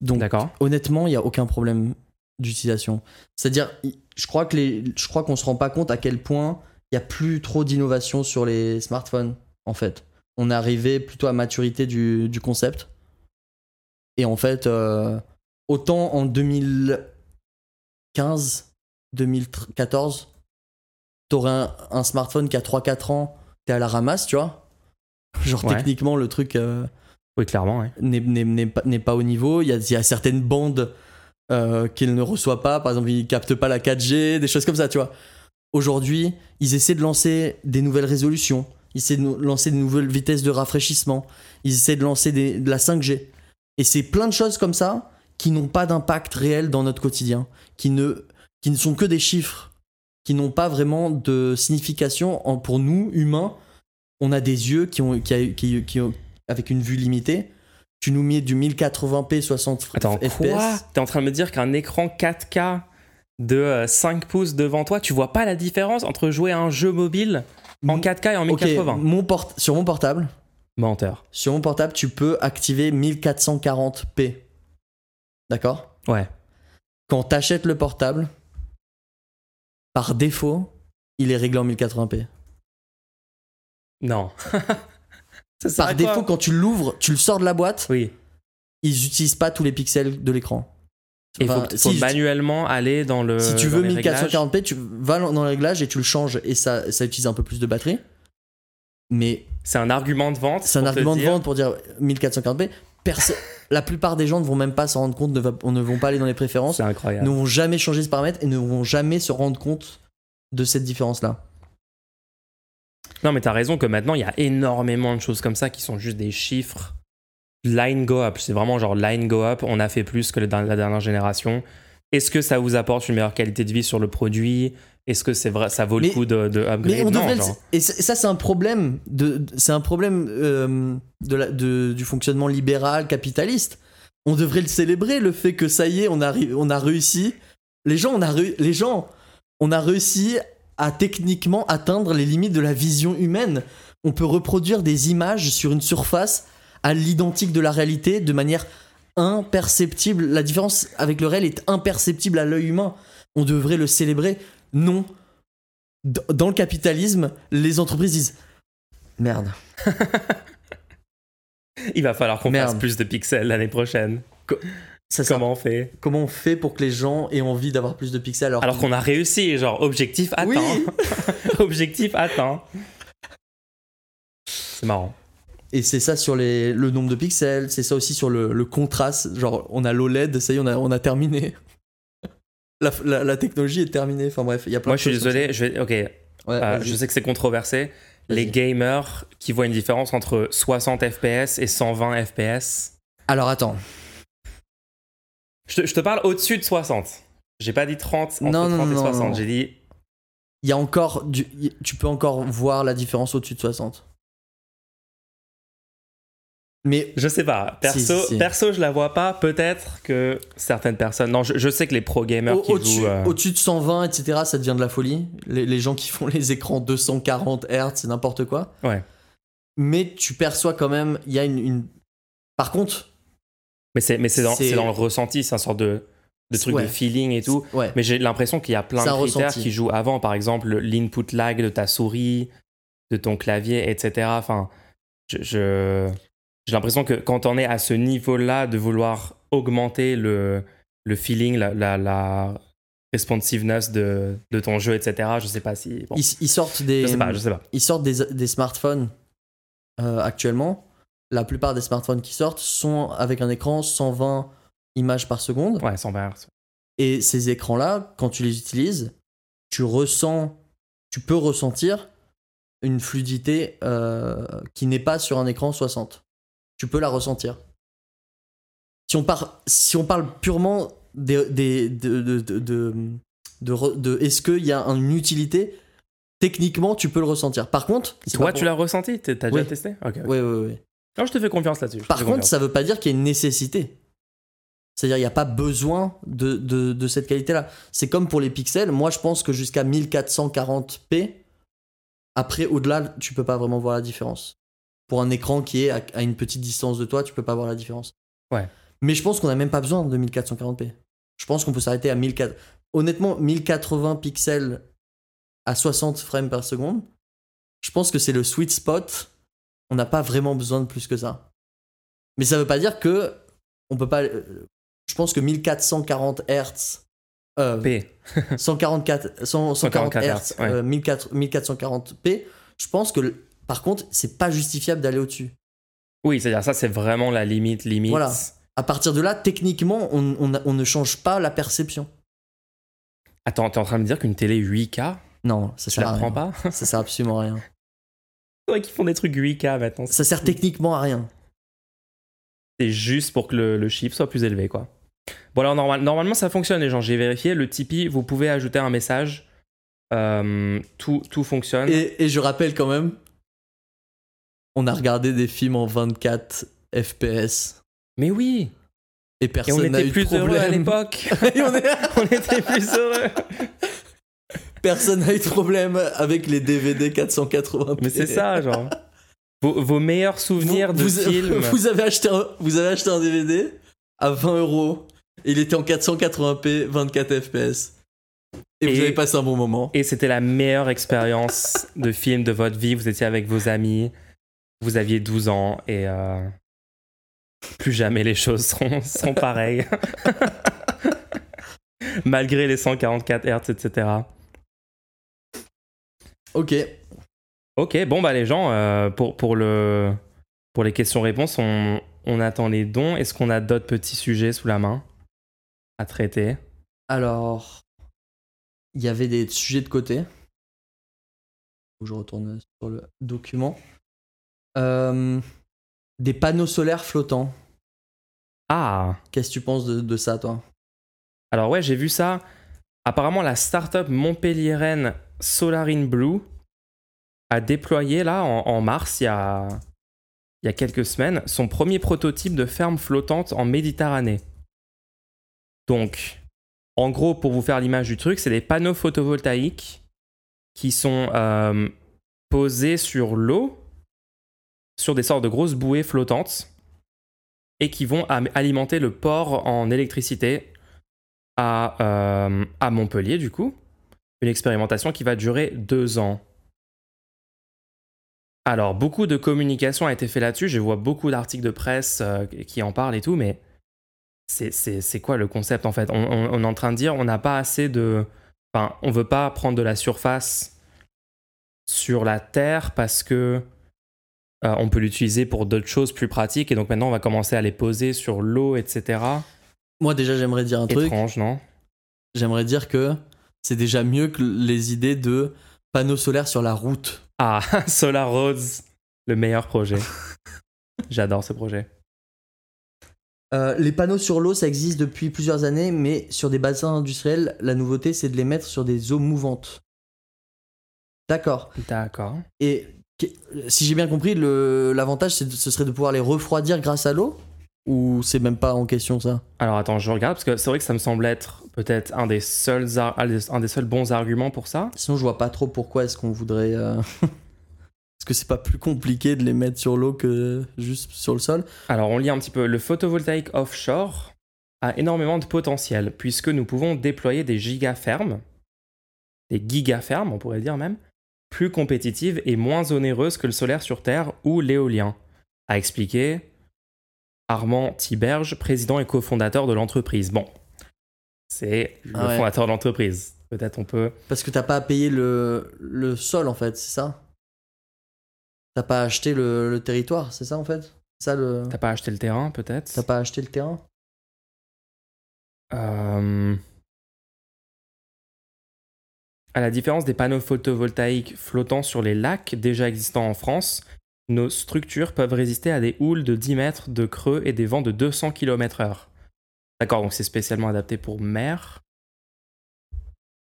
Donc, honnêtement, il n'y a aucun problème d'utilisation. C'est-à-dire, je crois que les, je crois qu'on se rend pas compte à quel point il y a plus trop d'innovation sur les smartphones. En fait, on est arrivé plutôt à maturité du, du concept. Et en fait, euh, autant en 2015, 2014, t'aurais un, un smartphone qui a 3-4 ans, t'es à la ramasse, tu vois. Genre Ouais. techniquement, le truc. euh, Oui, clairement, ouais. n'est- pas, au niveau. Il y a, il y a certaines bandes euh, qu'il ne reçoit pas. Par exemple, il capte pas la 4G, des choses comme ça, tu vois. Aujourd'hui, ils essaient de lancer des nouvelles résolutions. Ils essaient de lancer de nouvelles vitesses de rafraîchissement. Ils essaient de lancer des- de la 5G. Et c'est plein de choses comme ça qui n'ont pas d'impact réel dans notre quotidien, qui ne, qui ne sont que des chiffres, qui n'ont pas vraiment de signification en- pour nous, humains. On a des yeux qui ont, qui, a- qui- qui ont- avec une vue limitée. Tu nous mets du 1080p 60 f- Attends, FPS. quoi? T'es en train de me dire qu'un écran 4K de euh, 5 pouces devant toi, tu vois pas la différence entre jouer à un jeu mobile en 4K et en Ok, 1080 mon port- sur mon portable, Menteur. sur mon portable, tu peux activer 1440p. D'accord? Ouais. Quand t'achètes le portable, par défaut, il est réglé en 1080p. Non. Ça Par défaut, quand tu l'ouvres, tu le sors de la boîte, Oui. ils utilisent pas tous les pixels de l'écran. Il faut, Enfin, que- faut si- manuellement aller dans le. Si tu veux les réglages. 1440p, tu vas dans le réglage et tu le changes et ça, ça utilise un peu plus de batterie. Mais C'est un argument de vente. c'est un argument de dire- vente pour dire 1440p. Perso- la plupart des gens ne vont même pas s'en rendre compte, ne, va- ne vont pas aller dans les préférences, C'est incroyable. ne vont jamais changer ce paramètre et ne vont jamais se rendre compte de cette différence-là. Non, mais t'as raison que maintenant, il y a énormément de choses comme ça qui sont juste des chiffres. Line go up. C'est vraiment genre line go up. On a fait plus que la dernière génération. Est-ce que ça vous apporte une meilleure qualité de vie sur le produit? Est-ce que c'est vrai, ça vaut Mais- le coup de, de upgrade? Mais on Non, devrait le- genre. et ça, c'est un problème de, c'est un problème euh, de la- de- du fonctionnement libéral capitaliste. On devrait le célébrer le fait que ça y est, on a, on a réussi. Les gens, on a les gens, on a réussi à techniquement atteindre les limites de la vision humaine. On peut reproduire des images sur une surface à l'identique de la réalité de manière imperceptible. La différence avec le réel est imperceptible à l'œil humain. On devrait le célébrer. Non, dans le capitalisme, les entreprises disent Merde. Il va falloir qu'on fasse plus de pixels l'année prochaine. Ça, Comment on fait? Comment on fait pour que les gens aient envie d'avoir plus de pixels alors, Alors qu'on a réussi, genre objectif atteint. Oui. objectif atteint. C'est marrant. Et c'est ça sur les, le nombre de pixels, c'est ça aussi sur le, le contraste. Genre, on a l'OLED, ça y est, on a, on a terminé. La, la- la technologie est terminée. Enfin bref, il y a plein Moi, de je suis désolé. Je vais. Ok. Ouais, Euh, je sais que c'est controversé. Les gamers qui voient une différence entre 60 FPS et 120 FPS. Alors attends. Je te, je te parle au-dessus de 60. J'ai pas dit 30, entre Non, non, 30 et non, 60. non. J'ai dit. Il y a encore du, y- tu peux encore voir la différence au-dessus de 60. Mais Je sais pas. Perso, Si, si, si. perso je la vois pas. Peut-être que certaines personnes. Non, je, je sais que les pro gamers Au- qui Au-dessus jouent. euh, au-dessus de 120, etc., ça devient de la folie. Les, les gens qui font les écrans 240 Hz, c'est n'importe quoi. Ouais. Mais tu perçois quand même, il y a une, une- Par contre, Mais c'est mais c'est dans, C'est- dans le ressenti. C'est un sorte de, de truc Ouais. de feeling et tout. ouais. Mais j'ai l'impression qu'il y a plein C'est de critères ressenti. qui jouent avant. Par exemple, l'input lag de ta souris, de ton clavier, etc. Enfin, je, je- j'ai l'impression que quand on est à ce niveau-là de vouloir augmenter le, le feeling, la, la, la responsiveness de, de ton jeu, etc. Je sais pas si. bon, Ils, ils sortent des, je sais pas, je sais pas. ils sortent des, des smartphones euh, actuellement. La plupart des smartphones qui sortent sont avec un écran 120 images par seconde. Ouais, 120 Hz. Et ces écrans-là, quand tu les utilises, tu ressens, tu peux ressentir une fluidité euh, qui n'est pas sur un écran 60. Tu peux la ressentir. Si on, par- si on parle purement des, des- de, est-ce qu'il y a une utilité, techniquement, tu peux le ressentir. Par contre, Toi, tu l'as ressenti? T'as déjà Oui. testé? Ok. ok. Ouais, ouais, ouais. Non, je te fais confiance là-dessus. Par contre, confiance. ça veut pas dire qu'il y a une nécessité. C'est-à-dire, il n'y a pas besoin de, de, de cette qualité-là. C'est comme pour les pixels. Moi, je pense que jusqu'à 1440p, après, au-delà, tu peux pas vraiment voir la différence. pour un écran qui est à, à une petite distance de toi, tu peux pas voir la différence. Ouais. Mais je pense qu'on a même pas besoin de 1440p. Je pense qu'on peut s'arrêter à 1400. Honnêtement, 1080 pixels à 60 frames par seconde, je pense que c'est le sweet spot. On n'a pas vraiment besoin de plus que ça. Mais ça veut pas dire que on peut pas. Je pense que 1440 Hz. euh, P. 144, 100 140 144 Hz, Hertz, ouais. euh, 1400 1440p, je pense que par contre, c'est pas justifiable d'aller au-dessus. Oui, c'est-à-dire ça, c'est vraiment la limite, limite. Voilà. À partir de là, techniquement, on, on ne change pas la perception. Attends, t'es en train de me dire qu'une télé 8K, Non, ça je sert à rien. pas? Ça sert absolument à rien. Vrai qu'ils font des trucs 8K maintenant. Ça sert techniquement à rien. C'est juste pour que le, le chiffre soit plus élevé, quoi. Bon, alors, normal- normalement, ça fonctionne, les gens. J'ai vérifié. Le Tipeee, vous pouvez ajouter un message. Euh, tout, tout fonctionne. Et, et je rappelle quand même, on a regardé des films en 24 FPS Mais oui et personne on n'a était eu de plus heureux à problème. l'époque on est- On était plus heureux personne n'a eu de problème avec les DVD 480p. Mais c'est ça, genre. Vos, vos meilleurs souvenirs de vous, films. vous avez acheté un, vous avez acheté un DVD à 20 euros. Il était en 480p, 24 fps. Et, vous avez passé un bon moment. Et c'était la meilleure expérience de film de votre vie. Vous étiez avec vos amis, vous aviez 12 ans et euh, plus jamais les choses seront, seront pareilles. Malgré les 144 Hz, etc. Ok. Ok, bon bah les gens, euh, pour, pour, le, pour les questions-réponses, on, on attend les dons. Est-ce qu'on a d'autres petits sujets sous la main à traiter? Alors, il y avait des sujets de côté. Je retourne sur le document. Euh, des panneaux solaires flottants. Ah Qu'est-ce que tu penses de, de ça, toi? Alors ouais, j'ai vu ça. Apparemment, la startup montpelliéraine Solarine Blue a déployé là en, mars, il y, a, il y a quelques semaines, son premier prototype de ferme flottante en Méditerranée. Donc, en gros, pour vous faire l'image du truc, c'est des panneaux photovoltaïques qui sont euh, posés sur l'eau, sur des sortes de grosses bouées flottantes, et qui vont alimenter le port en électricité à, euh, à Montpellier, du coup. Une expérimentation qui va durer deux ans. Alors, beaucoup de communication a été fait là-dessus. Je vois beaucoup d'articles de presse euh, qui en parlent et tout, mais c'est- c'est c'est quoi le concept en fait? On, on- on est en train de dire on n'a pas assez de. Enfin, on veut pas prendre de la surface sur la Terre parce que euh, on peut l'utiliser pour d'autres choses plus pratiques et donc maintenant on va commencer à les poser sur l'eau, etc. Moi, déjà, j'aimerais dire un truc. Étrange, non? J'aimerais dire que c'est déjà mieux que les idées de panneaux solaires sur la route. Ah, Solar Roads, le meilleur projet. J'adore ce projet. Euh, les panneaux sur l'eau, ça existe depuis plusieurs années, mais sur des bassins industriels, la nouveauté, c'est de les mettre sur des eaux mouvantes. D'accord. D'accord. Et si j'ai bien compris, l'avantage, ce serait de pouvoir les refroidir grâce à l'eau? Ou c'est même pas en question ça? Alors attends, je regarde parce que c'est vrai que ça me semble être peut-être un des seuls un des- un des seuls bons arguments pour ça. Sinon, je vois pas trop pourquoi est-ce qu'on voudrait. euh, Est-ce que c'est pas plus compliqué de les mettre sur l'eau que juste sur le sol Alors on lit un petit peu. Le photovoltaïque offshore a énormément de potentiel puisque nous pouvons déployer des gigafermes, des gigafermes on pourrait dire même, plus compétitives et moins onéreuses que le solaire sur Terre ou l'éolien, a expliqué Armand Tiberge, président et cofondateur de l'entreprise. Bon, c'est le Ah ouais. fondateur de l'entreprise. Peut-être on peut. Parce que t'as pas à payer le, le sol en fait, c'est ça? T'as pas acheté le, le territoire, c'est ça en fait? Ça le. T'as pas acheté le terrain, peut-être? T'as pas acheté le terrain? Euh, À la différence des panneaux photovoltaïques flottant sur les lacs déjà existants en France, nos structures peuvent résister à des houles de 10 mètres de creux et des vents de 200 km/h. D'accord, donc c'est spécialement adapté pour mer.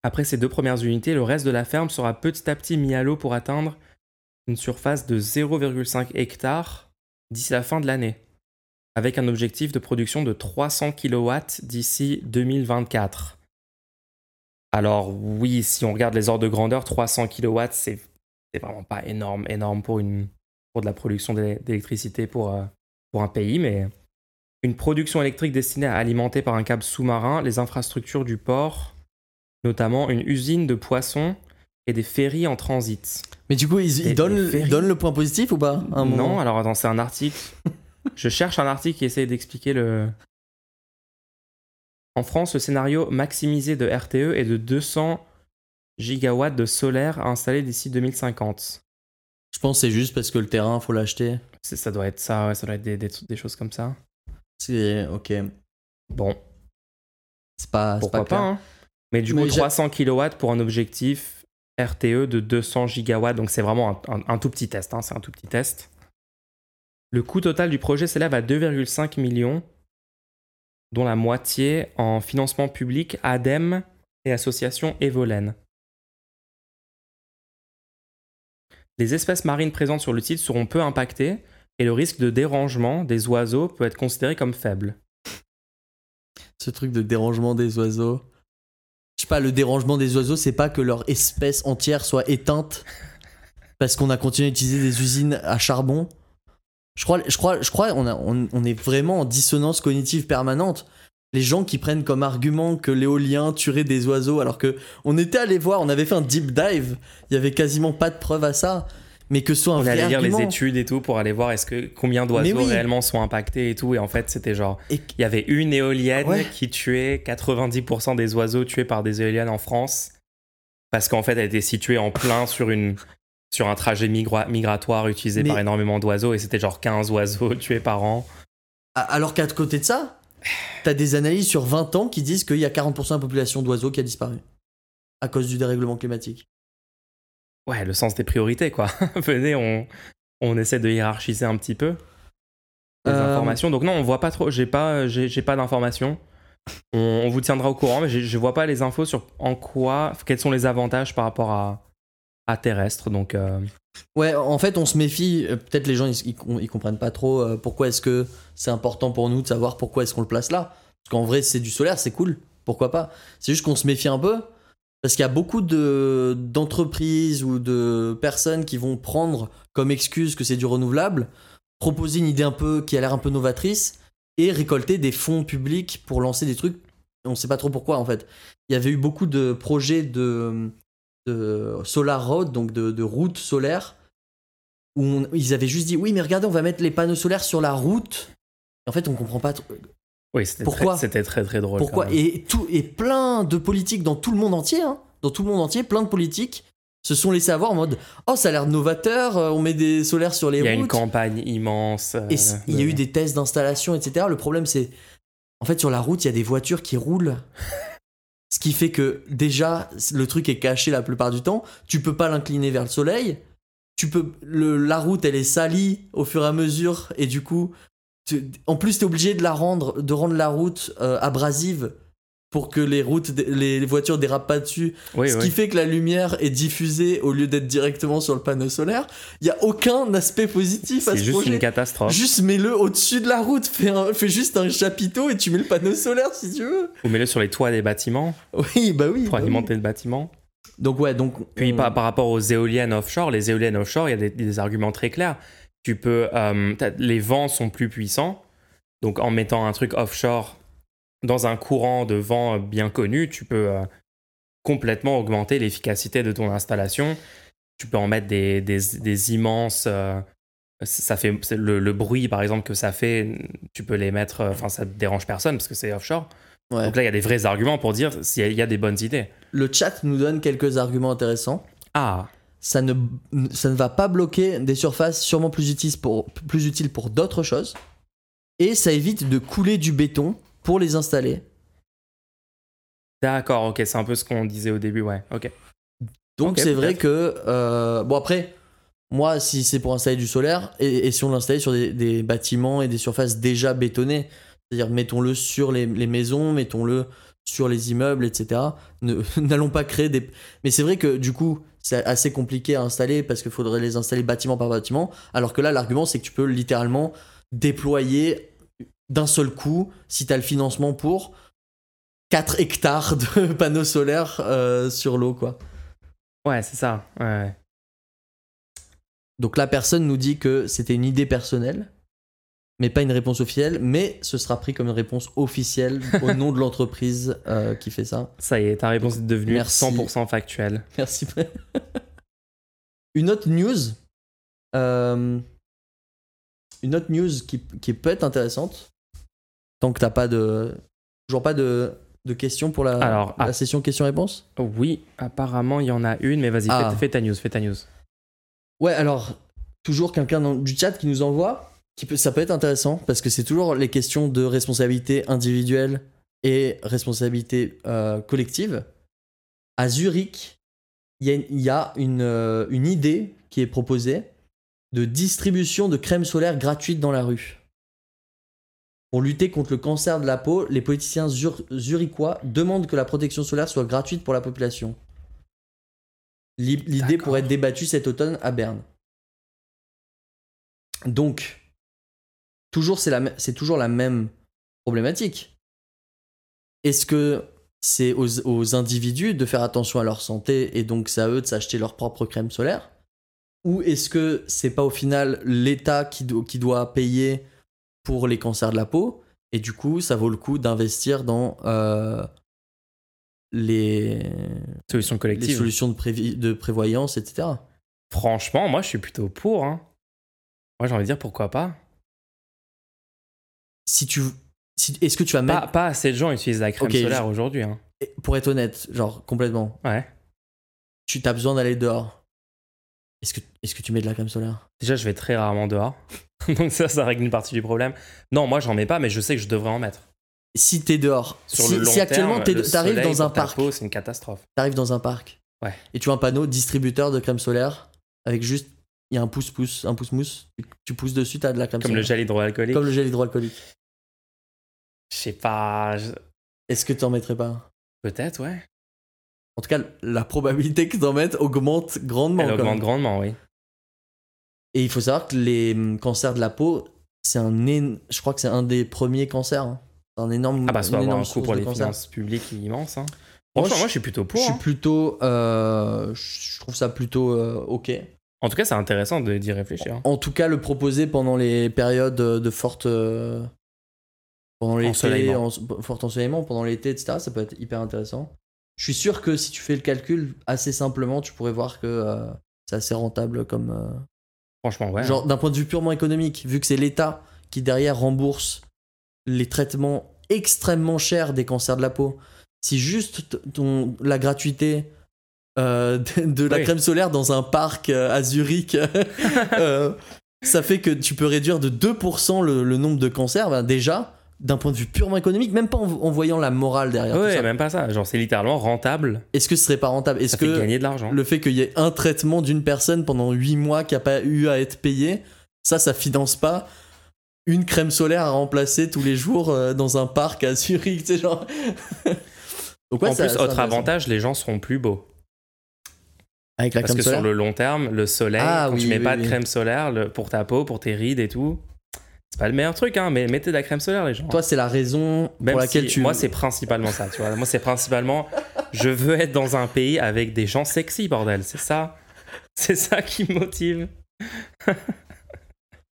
Après ces deux premières unités, le reste de la ferme sera petit à petit mis à l'eau pour atteindre une surface de 0,5 hectares d'ici la fin de l'année avec un objectif de production de 300 kW d'ici 2024. Alors oui, si on regarde les ordres de grandeur, 300 kW, c'est vraiment pas énorme, énorme pour une, pour de la production d'é- d'électricité pour, euh, pour un pays, mais une production électrique destinée à alimenter par un câble sous-marin les infrastructures du port, notamment une usine de poissons et des ferries en transit. Mais du coup, ils, donnent, donnent le point positif ou pas moment? Non, alors attends, c'est un article. Je cherche un article qui essaye d'expliquer le. En France, le scénario maximisé de RTE est de 200 gigawatts de solaire à installer d'ici 2050. Je pense que c'est juste parce que le terrain, faut l'acheter. Ça doit être ça, ouais, ça doit être des, des- des choses comme ça. C'est ok. Bon, C'est pas, pourquoi pas hein. Mais du coup, Mais j'ai- 300 kilowatts pour un objectif RTE de 200 gigawatts, donc c'est vraiment un, un- un tout petit test, hein, c'est un tout petit test. Le coût total du projet s'élève à 2,5 millions, dont la moitié en financement public ADEME et association Evolen. Les espèces marines présentes sur le site seront peu impactées et le risque de dérangement des oiseaux peut être considéré comme faible. Ce truc de dérangement des oiseaux. Je sais pas, le dérangement des oiseaux, c'est pas que leur espèce entière soit éteinte parce qu'on a continué à utiliser des usines à charbon. Je crois, je crois, je crois, on, a- on, on est vraiment en dissonance cognitive permanente. Les gens qui prennent comme argument que l'éolien tuerait des oiseaux, alors que on était allé voir, on avait fait un deep dive, il y avait quasiment pas de preuve à ça, mais que ce soit un On allait lire argument. les études et tout pour aller voir est-ce que combien d'oiseaux oui. réellement sont impactés et tout. Et en fait, c'était genre, il y avait une éolienne Ouais. qui tuait 90% des oiseaux tués par des éoliennes en France parce qu'en fait, elle était située en plein sur une sur un trajet migra- migratoire utilisé Mais- par énormément d'oiseaux et c'était genre 15 oiseaux tués par an. Alors qu'à côté de ça, t'as des analyses sur 20 ans qui disent qu'il y a 40% de la population d'oiseaux qui a disparu à cause du dérèglement climatique. Ouais, le sens des priorités quoi. Venez, on on essaie de hiérarchiser un petit peu les Euh, informations. Donc non, on voit pas trop. J'ai pas j'ai pas d'informations. On, on vous tiendra au courant, mais je vois pas les infos sur en quoi, quels sont les avantages par rapport à, à terrestre. Donc euh, Ouais, en fait, on se méfie. euh, Peut-être les gens ils, ils com- ils comprennent pas trop euh, pourquoi est-ce que c'est important pour nous de savoir pourquoi est-ce qu'on le place là. Parce qu'en vrai, c'est du solaire, c'est cool. Pourquoi pas C'est juste qu'on se méfie un peu parce qu'il y a beaucoup de d'entreprises ou de personnes qui vont prendre comme excuse que c'est du renouvelable, proposer une idée un peu qui a l'air un peu novatrice et récolter des fonds publics pour lancer des trucs. On sait pas trop pourquoi en fait. Il y avait eu beaucoup de projets de de solar road, donc de, de route solaire, où on- ils avaient juste dit oui, mais regardez, on va mettre les panneaux solaires sur la route. Et en fait, on comprend pas trop- oui, c'était Pourquoi très, c'était très très drôle. pourquoi. Et, tout, et plein de politiques dans tout le monde entier, hein, dans tout le monde entier, plein de politiques se sont laissés avoir en mode oh, ça a l'air novateur, euh, on met des solaires sur les Il y a routes. une campagne immense. euh, Et il y a eu des tests d'installation, etc. Le problème, c'est. En fait, sur la route, il y a des voitures qui roulent. Qui fait que, déjà, le truc est caché la plupart du temps. Tu peux pas l'incliner vers le soleil. Tu peux. la route, elle est salie au fur et à mesure. Et du coup. en plus, tu es obligé de la rendre, de rendre la route euh, abrasive pour que les routes, les, les voitures dérapent pas dessus. Oui, Ce oui. qui fait que la lumière est diffusée au lieu d'être directement sur le panneau solaire. Il y a aucun aspect positif à C'est ce juste projet. une catastrophe. Juste mets-le au-dessus de la route, fais, un- fais juste un chapiteau et tu mets le panneau solaire si tu veux. Ou mets-le sur les toits des bâtiments Oui, bah oui. pour bah oui. alimenter le bâtiment. Donc ouais, donc. Puis on- par, par rapport aux éoliennes offshore, les éoliennes offshore, il y a des, des arguments très clairs. Tu peux, euh, les vents sont plus puissants, donc en mettant un truc offshore dans un courant de vent bien connu, tu peux euh, complètement augmenter l'efficacité de ton installation. Tu peux en mettre des, des, des immenses. euh, ça fait le, le bruit par exemple que ça fait. Tu peux les mettre. euh, Enfin, ça dérange personne parce que c'est offshore. Ouais. Donc là, il y a des vrais arguments pour dire s'il y y a des bonnes idées. Le chat nous donne quelques arguments intéressants. Ah, Ça ne, ça ne va pas bloquer des surfaces sûrement plus utiles pour, plus utiles pour d'autres choses. Et ça évite de couler du béton pour les installer. D'accord, ok, c'est un peu ce qu'on disait au début, ouais, ok. Donc c'est vrai que euh, bon après moi si c'est pour installer du solaire et, et si on l'installait sur des, des bâtiments et des surfaces déjà bétonnées, c'est-à-dire mettons-le sur les, les maisons, mettons-le sur les immeubles, etc. N'allons pas créer des. Mais c'est vrai que du coup c'est assez compliqué à installer parce qu'il faudrait les installer bâtiment par bâtiment, alors que là l'argument c'est que tu peux littéralement déployer d'un seul coup si tu as le financement pour 4 hectares de panneaux solaires euh, sur l'eau quoi. Ouais, c'est ça, ouais, ouais. Donc la personne nous dit que c'était une idée personnelle, mais pas une réponse officielle, mais ce sera pris comme une réponse officielle au nom de l'entreprise euh, qui fait ça. Ça y est, ta réponse est devenue Merci. 100% factuelle. Merci. une autre news. euh, une autre news qui, qui peut être intéressante. Tant que t'as pas de. Toujours pas de, de questions pour la, Alors, la ah. session questions-réponses? Oui, apparemment, il y en a une, mais vas-y, Ah. fais, fais ta news, fais ta news. Ouais, alors, toujours quelqu'un du chat qui nous envoie. Qui peut, ça peut être intéressant parce que c'est toujours les questions de responsabilité individuelle et responsabilité euh, collective. À Zurich, il y a, il y a une, euh, une idée qui est proposée de distribution de crème solaire gratuite dans la rue. Pour lutter contre le cancer de la peau, les politiciens zur- zurichois demandent que la protection solaire soit gratuite pour la population. L'i- L'idée pourrait être débattue cet automne à Berne. Donc, toujours c'est toujours la même problématique. Est-ce que c'est aux, aux individus de faire attention à leur santé et donc c'est à eux de s'acheter leur propre crème solaire? Ou est-ce que c'est pas au final l'État qui, do- qui doit payer pour les cancers de la peau et du coup ça vaut le coup d'investir dans euh, les, Solution les collective. solutions de, prévoyance, etc. Franchement, moi, je suis plutôt pour. Hein. Moi, j'ai envie de dire pourquoi pas. Si tu, si, est-ce que tu vas Pas, mettre, pas assez de gens utilisent la crème solaire aujourd'hui. Hein. pour être honnête, genre complètement, Ouais. tu as besoin d'aller dehors. Est-ce que, est-ce que tu mets de la crème solaire? Déjà, je vais très rarement dehors. Donc ça, ça règle une partie du problème. Non, moi, j'en mets pas, mais je sais que je devrais en mettre. Si t'es dehors, Sur si, le long si actuellement terme, t'es- le t'arrives soleil dans un pour ta parc, peau, c'est une catastrophe. t'arrives dans un parc, Ouais. et tu vois un panneau distributeur de crème solaire avec juste il y a un pouce pouce, un pouce mousse, tu, tu pousses dessus, t'as de la crème Comme le solaire. gel hydroalcoolique. Comme le gel hydroalcoolique. Je sais pas. je- Est-ce que t'en mettrais pas Peut-être, ouais. En tout cas, la probabilité que t'en mettes augmente grandement. Elle quand augmente même. grandement, oui. Et il faut savoir que les hum, cancers de la peau, c'est un je crois que c'est un des premiers cancers. hein. C'est un énorme. Ah bah, ça avoir un coût pour les cancer. finances publiques immense. Hein. Moi, je- moi, je suis plutôt pour. Je suis hein. plutôt, euh, je trouve ça plutôt euh, ok. En tout cas, c'est intéressant d'y réfléchir. En tout cas, le proposer pendant les périodes de forte. euh, pendant l'été, en- fort ensoleillement, pendant l'été, etc., ça peut être hyper intéressant. Je suis sûr que si tu fais le calcul assez simplement, tu pourrais voir que c'est assez rentable comme. Franchement, ouais. Genre, d'un point de vue purement économique, vu que c'est l'État qui derrière rembourse les traitements extrêmement chers des cancers de la peau, si juste ton, la gratuité euh, de, de la Oui. crème solaire dans un parc euh, à Zurich, euh, ça fait que tu peux réduire de 2% le, le nombre de cancers, ben déjà, d'un point de vue purement économique, même pas en, en voyant la morale derrière tout Ouais, ça. même pas ça. Genre, c'est littéralement rentable. Est-ce que ce serait pas rentable? Est-ce que gagner de l'argent. le fait qu'il y ait un traitement d'une personne pendant 8 mois qui a pas eu à être payé, ça, ça finance pas une crème solaire à remplacer tous les jours euh, dans un parc à Zurich, tu sais, genre. Donc, ouais, en ça- plus, autre avantage, les gens seront plus beaux. Avec la Parce crème que solaire. sur le long terme, le soleil, Ah, quand oui, tu mets oui, pas oui. de crème solaire le- pour ta peau, pour tes rides et tout, c'est pas le meilleur truc, hein, mais mettez de la crème solaire, les gens. Toi, c'est la raison Même pour laquelle si- tu. Moi, c'est principalement ça, tu vois. Moi, c'est principalement, je veux être dans un pays avec des gens sexy, bordel. C'est ça. C'est ça qui me motive.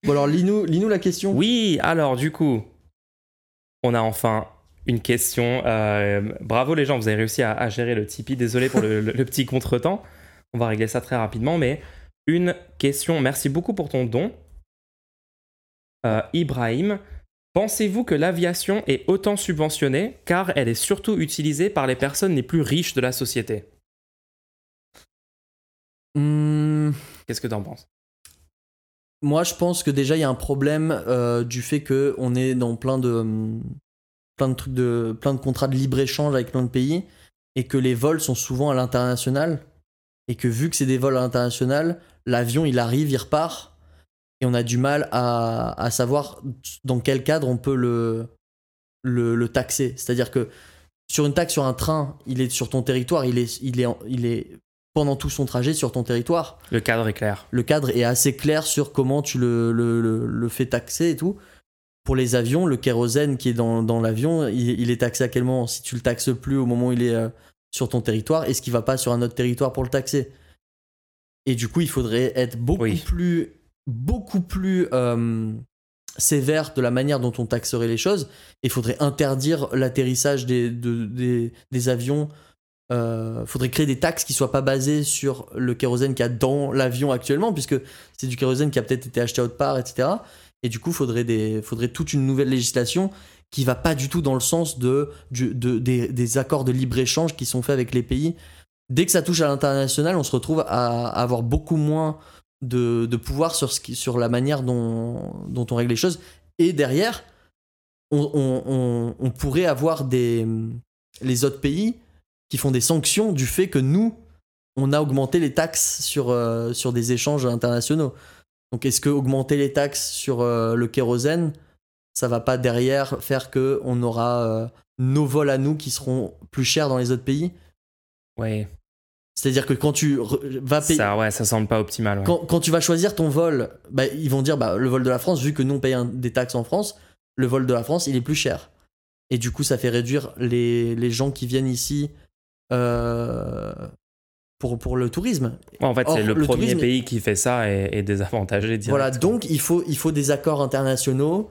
Bon, alors, lis-nous lis-nous la question. Oui, alors, du coup, on a enfin une question. Euh, bravo, les gens, vous avez réussi à, à gérer le Tipeee. Désolé pour le, le- le petit contretemps. On va régler ça très rapidement, mais une question. Merci beaucoup pour ton don. Euh, Ibrahim, pensez-vous que l'aviation est autant subventionnée car elle est surtout utilisée par les personnes les plus riches de la société? Hmm, Qu'est-ce que t'en penses? Moi, je pense que déjà, il y a un problème euh, du fait que on est dans plein de. hum, plein de trucs de. plein de contrats de libre-échange avec plein de pays et que les vols sont souvent à l'international et que vu que c'est des vols à l'international, l'avion il arrive, il repart et on a du mal à, à savoir dans quel cadre on peut le, le, le taxer. C'est-à-dire que sur une taxe sur un train, il est sur ton territoire, il est, il est, il est pendant tout son trajet sur ton territoire. Le cadre est clair. Le cadre est assez clair sur comment tu le, le, le- le fais taxer et tout. Pour les avions, le kérosène qui est dans, dans l'avion, il, il est taxé à quel moment? Si tu le taxes plus au moment où il est euh, sur ton territoire, est-ce qu'il va pas sur un autre territoire pour le taxer? Et du coup, il faudrait être beaucoup Oui. plus, beaucoup plus euh, sévère de la manière dont on taxerait les choses. Il faudrait interdire l'atterrissage des, de- des, des avions. Il faudrait créer des taxes qui soient pas basées sur le kérosène qu'il y a dans l'avion actuellement, puisque c'est du kérosène qui a peut-être été acheté autre part, etc. Et du coup, faudrait des, faudrait toute une nouvelle législation qui va pas du tout dans le sens des, accords de libre-échange qui sont faits avec les pays. Dès que ça touche à l'international, on se retrouve à avoir beaucoup moins de, de pouvoir sur, ce qui, sur la manière dont, dont on règle les choses. Et derrière, on, on- on- pourrait avoir des, les autres pays qui font des sanctions du fait que nous, on a augmenté les taxes sur, euh, sur des échanges internationaux. Donc est-ce que augmenter les taxes sur euh, le kérosène, ça va pas derrière faire que on aura euh, nos vols à nous qui seront plus chers dans les autres pays? Ouais. C'est-à-dire que quand tu vas payer... Ça, ouais, ça semble pas optimal. ouais. Quand, quand tu vas choisir ton vol, bah, ils vont dire bah, le vol de la France, vu que nous on paye un- des taxes en France, le vol de la France il est plus cher. Et du coup, ça fait réduire les, les gens qui viennent ici euh, pour, pour le tourisme. Ouais, en fait, c'est le, le premier tourisme- pays qui fait ça et, et désavantagé. Voilà, donc il faut, il faut des accords internationaux.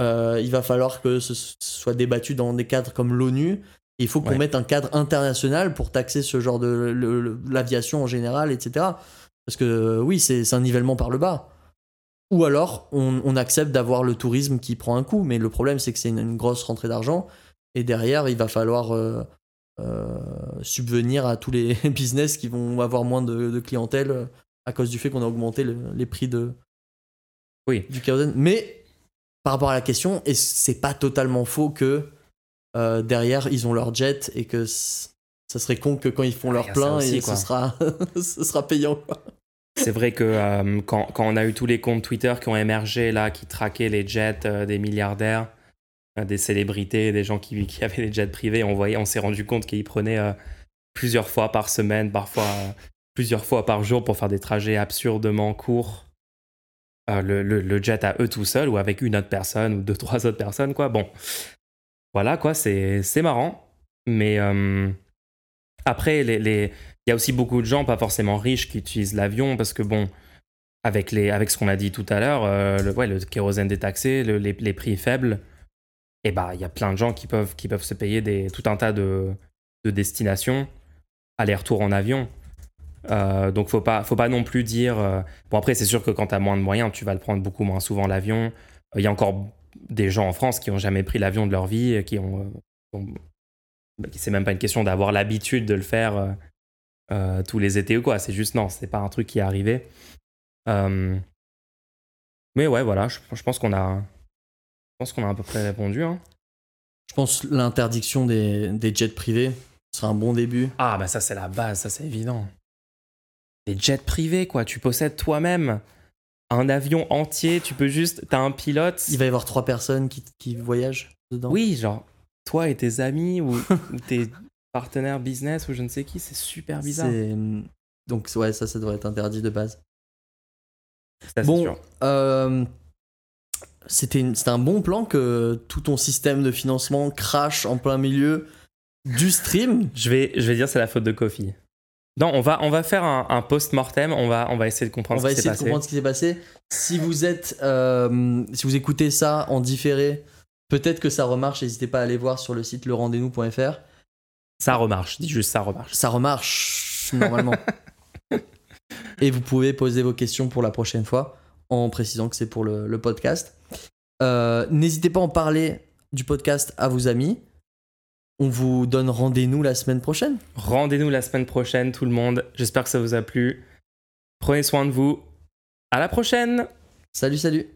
Euh, il va falloir que ce soit débattu dans des cadres comme l'ONU. Il faut qu'on Ouais. mette un cadre international pour taxer ce genre de l'aviation en général, etc. Parce que euh, oui, c'est un nivellement par le bas. Ou alors, on, on accepte d'avoir le tourisme qui prend un coup. Mais le problème, c'est que c'est une, une grosse rentrée d'argent. Et derrière, il va falloir euh, euh, subvenir à tous les business qui vont avoir moins de, de clientèle à cause du fait qu'on a augmenté le- les prix de, Oui. du kérosène. Mais par rapport à la question, et c'est pas totalement faux que euh, derrière ils ont leur jet et que ça serait con que quand ils font Ah, leur plein aussi, et ce sera ce sera payant. C'est vrai que euh, quand, quand on a eu tous les comptes Twitter qui ont émergé, là, qui traquaient les jets euh, des milliardaires, des célébrités, des gens qui, qui avaient des jets privés, on, voyait, on s'est rendu compte qu'ils prenaient plusieurs fois par semaine, parfois plusieurs fois par jour pour faire des trajets absurdement courts. Euh, le, le- le jet à eux tout seuls ou avec une autre personne ou deux, trois autres personnes, quoi. Bon, voilà, quoi, c'est marrant. Mais euh, après, les, les- il y a aussi beaucoup de gens, pas forcément riches, qui utilisent l'avion parce que, bon, avec, les, avec ce qu'on a dit tout à l'heure, euh, le, ouais, le kérosène détaxé, le- les, les prix faibles, et bah, il y a plein de gens qui peuvent, qui peuvent se payer des, tout un tas de, de destinations, aller-retour en avion. Euh, donc, faut pas, faut pas non plus dire. Bon, après, c'est sûr que quand tu as moins de moyens, tu vas le prendre beaucoup moins souvent l'avion. Il y a encore des gens en France qui ont jamais pris l'avion de leur vie, qui ont. euh, ont- c'est même pas une question d'avoir l'habitude de le faire euh, euh, tous les étés ou quoi. C'est juste non, c'est pas un truc qui est arrivé. Euh, mais ouais, voilà, je, je pense qu'on a, je pense qu'on a à peu près répondu. hein. Je pense l'interdiction des, des jets privés serait un bon début. Ah bah ça c'est la base, ça c'est évident. Les jets privés quoi, tu possèdes toi-même un avion entier, tu peux juste, t'as un pilote. Il va y avoir trois personnes qui, qui voyagent dedans. Oui, genre toi et tes amis ou, ou tes partenaires business ou je ne sais qui, c'est super bizarre. C'est- Donc ouais, ça, ça devrait être interdit de base. Ça, c'est Bon, euh, c'était un bon plan que tout ton système de financement crache en plein milieu du stream. Je vais, je vais dire c'est la faute de Kofi. Non, on va, on va faire un, un post-mortem, on va, on va essayer de comprendre On va ce qui s'est essayer de passé. comprendre ce qui s'est passé. Si vous êtes, euh, si vous écoutez ça en différé, peut-être que ça remarche. N'hésitez pas à aller voir sur le site lerendez-nous.fr. Ça remarche, dis juste ça remarche. Ça remarche normalement. Et vous pouvez poser vos questions pour la prochaine fois en précisant que c'est pour le, le podcast. Euh, N'hésitez pas à en parler du podcast à vos amis. On vous donne rendez-vous la semaine prochaine. Rendez-nous la semaine prochaine, tout le monde. J'espère que ça vous a plu. Prenez soin de vous. À la prochaine! Salut, salut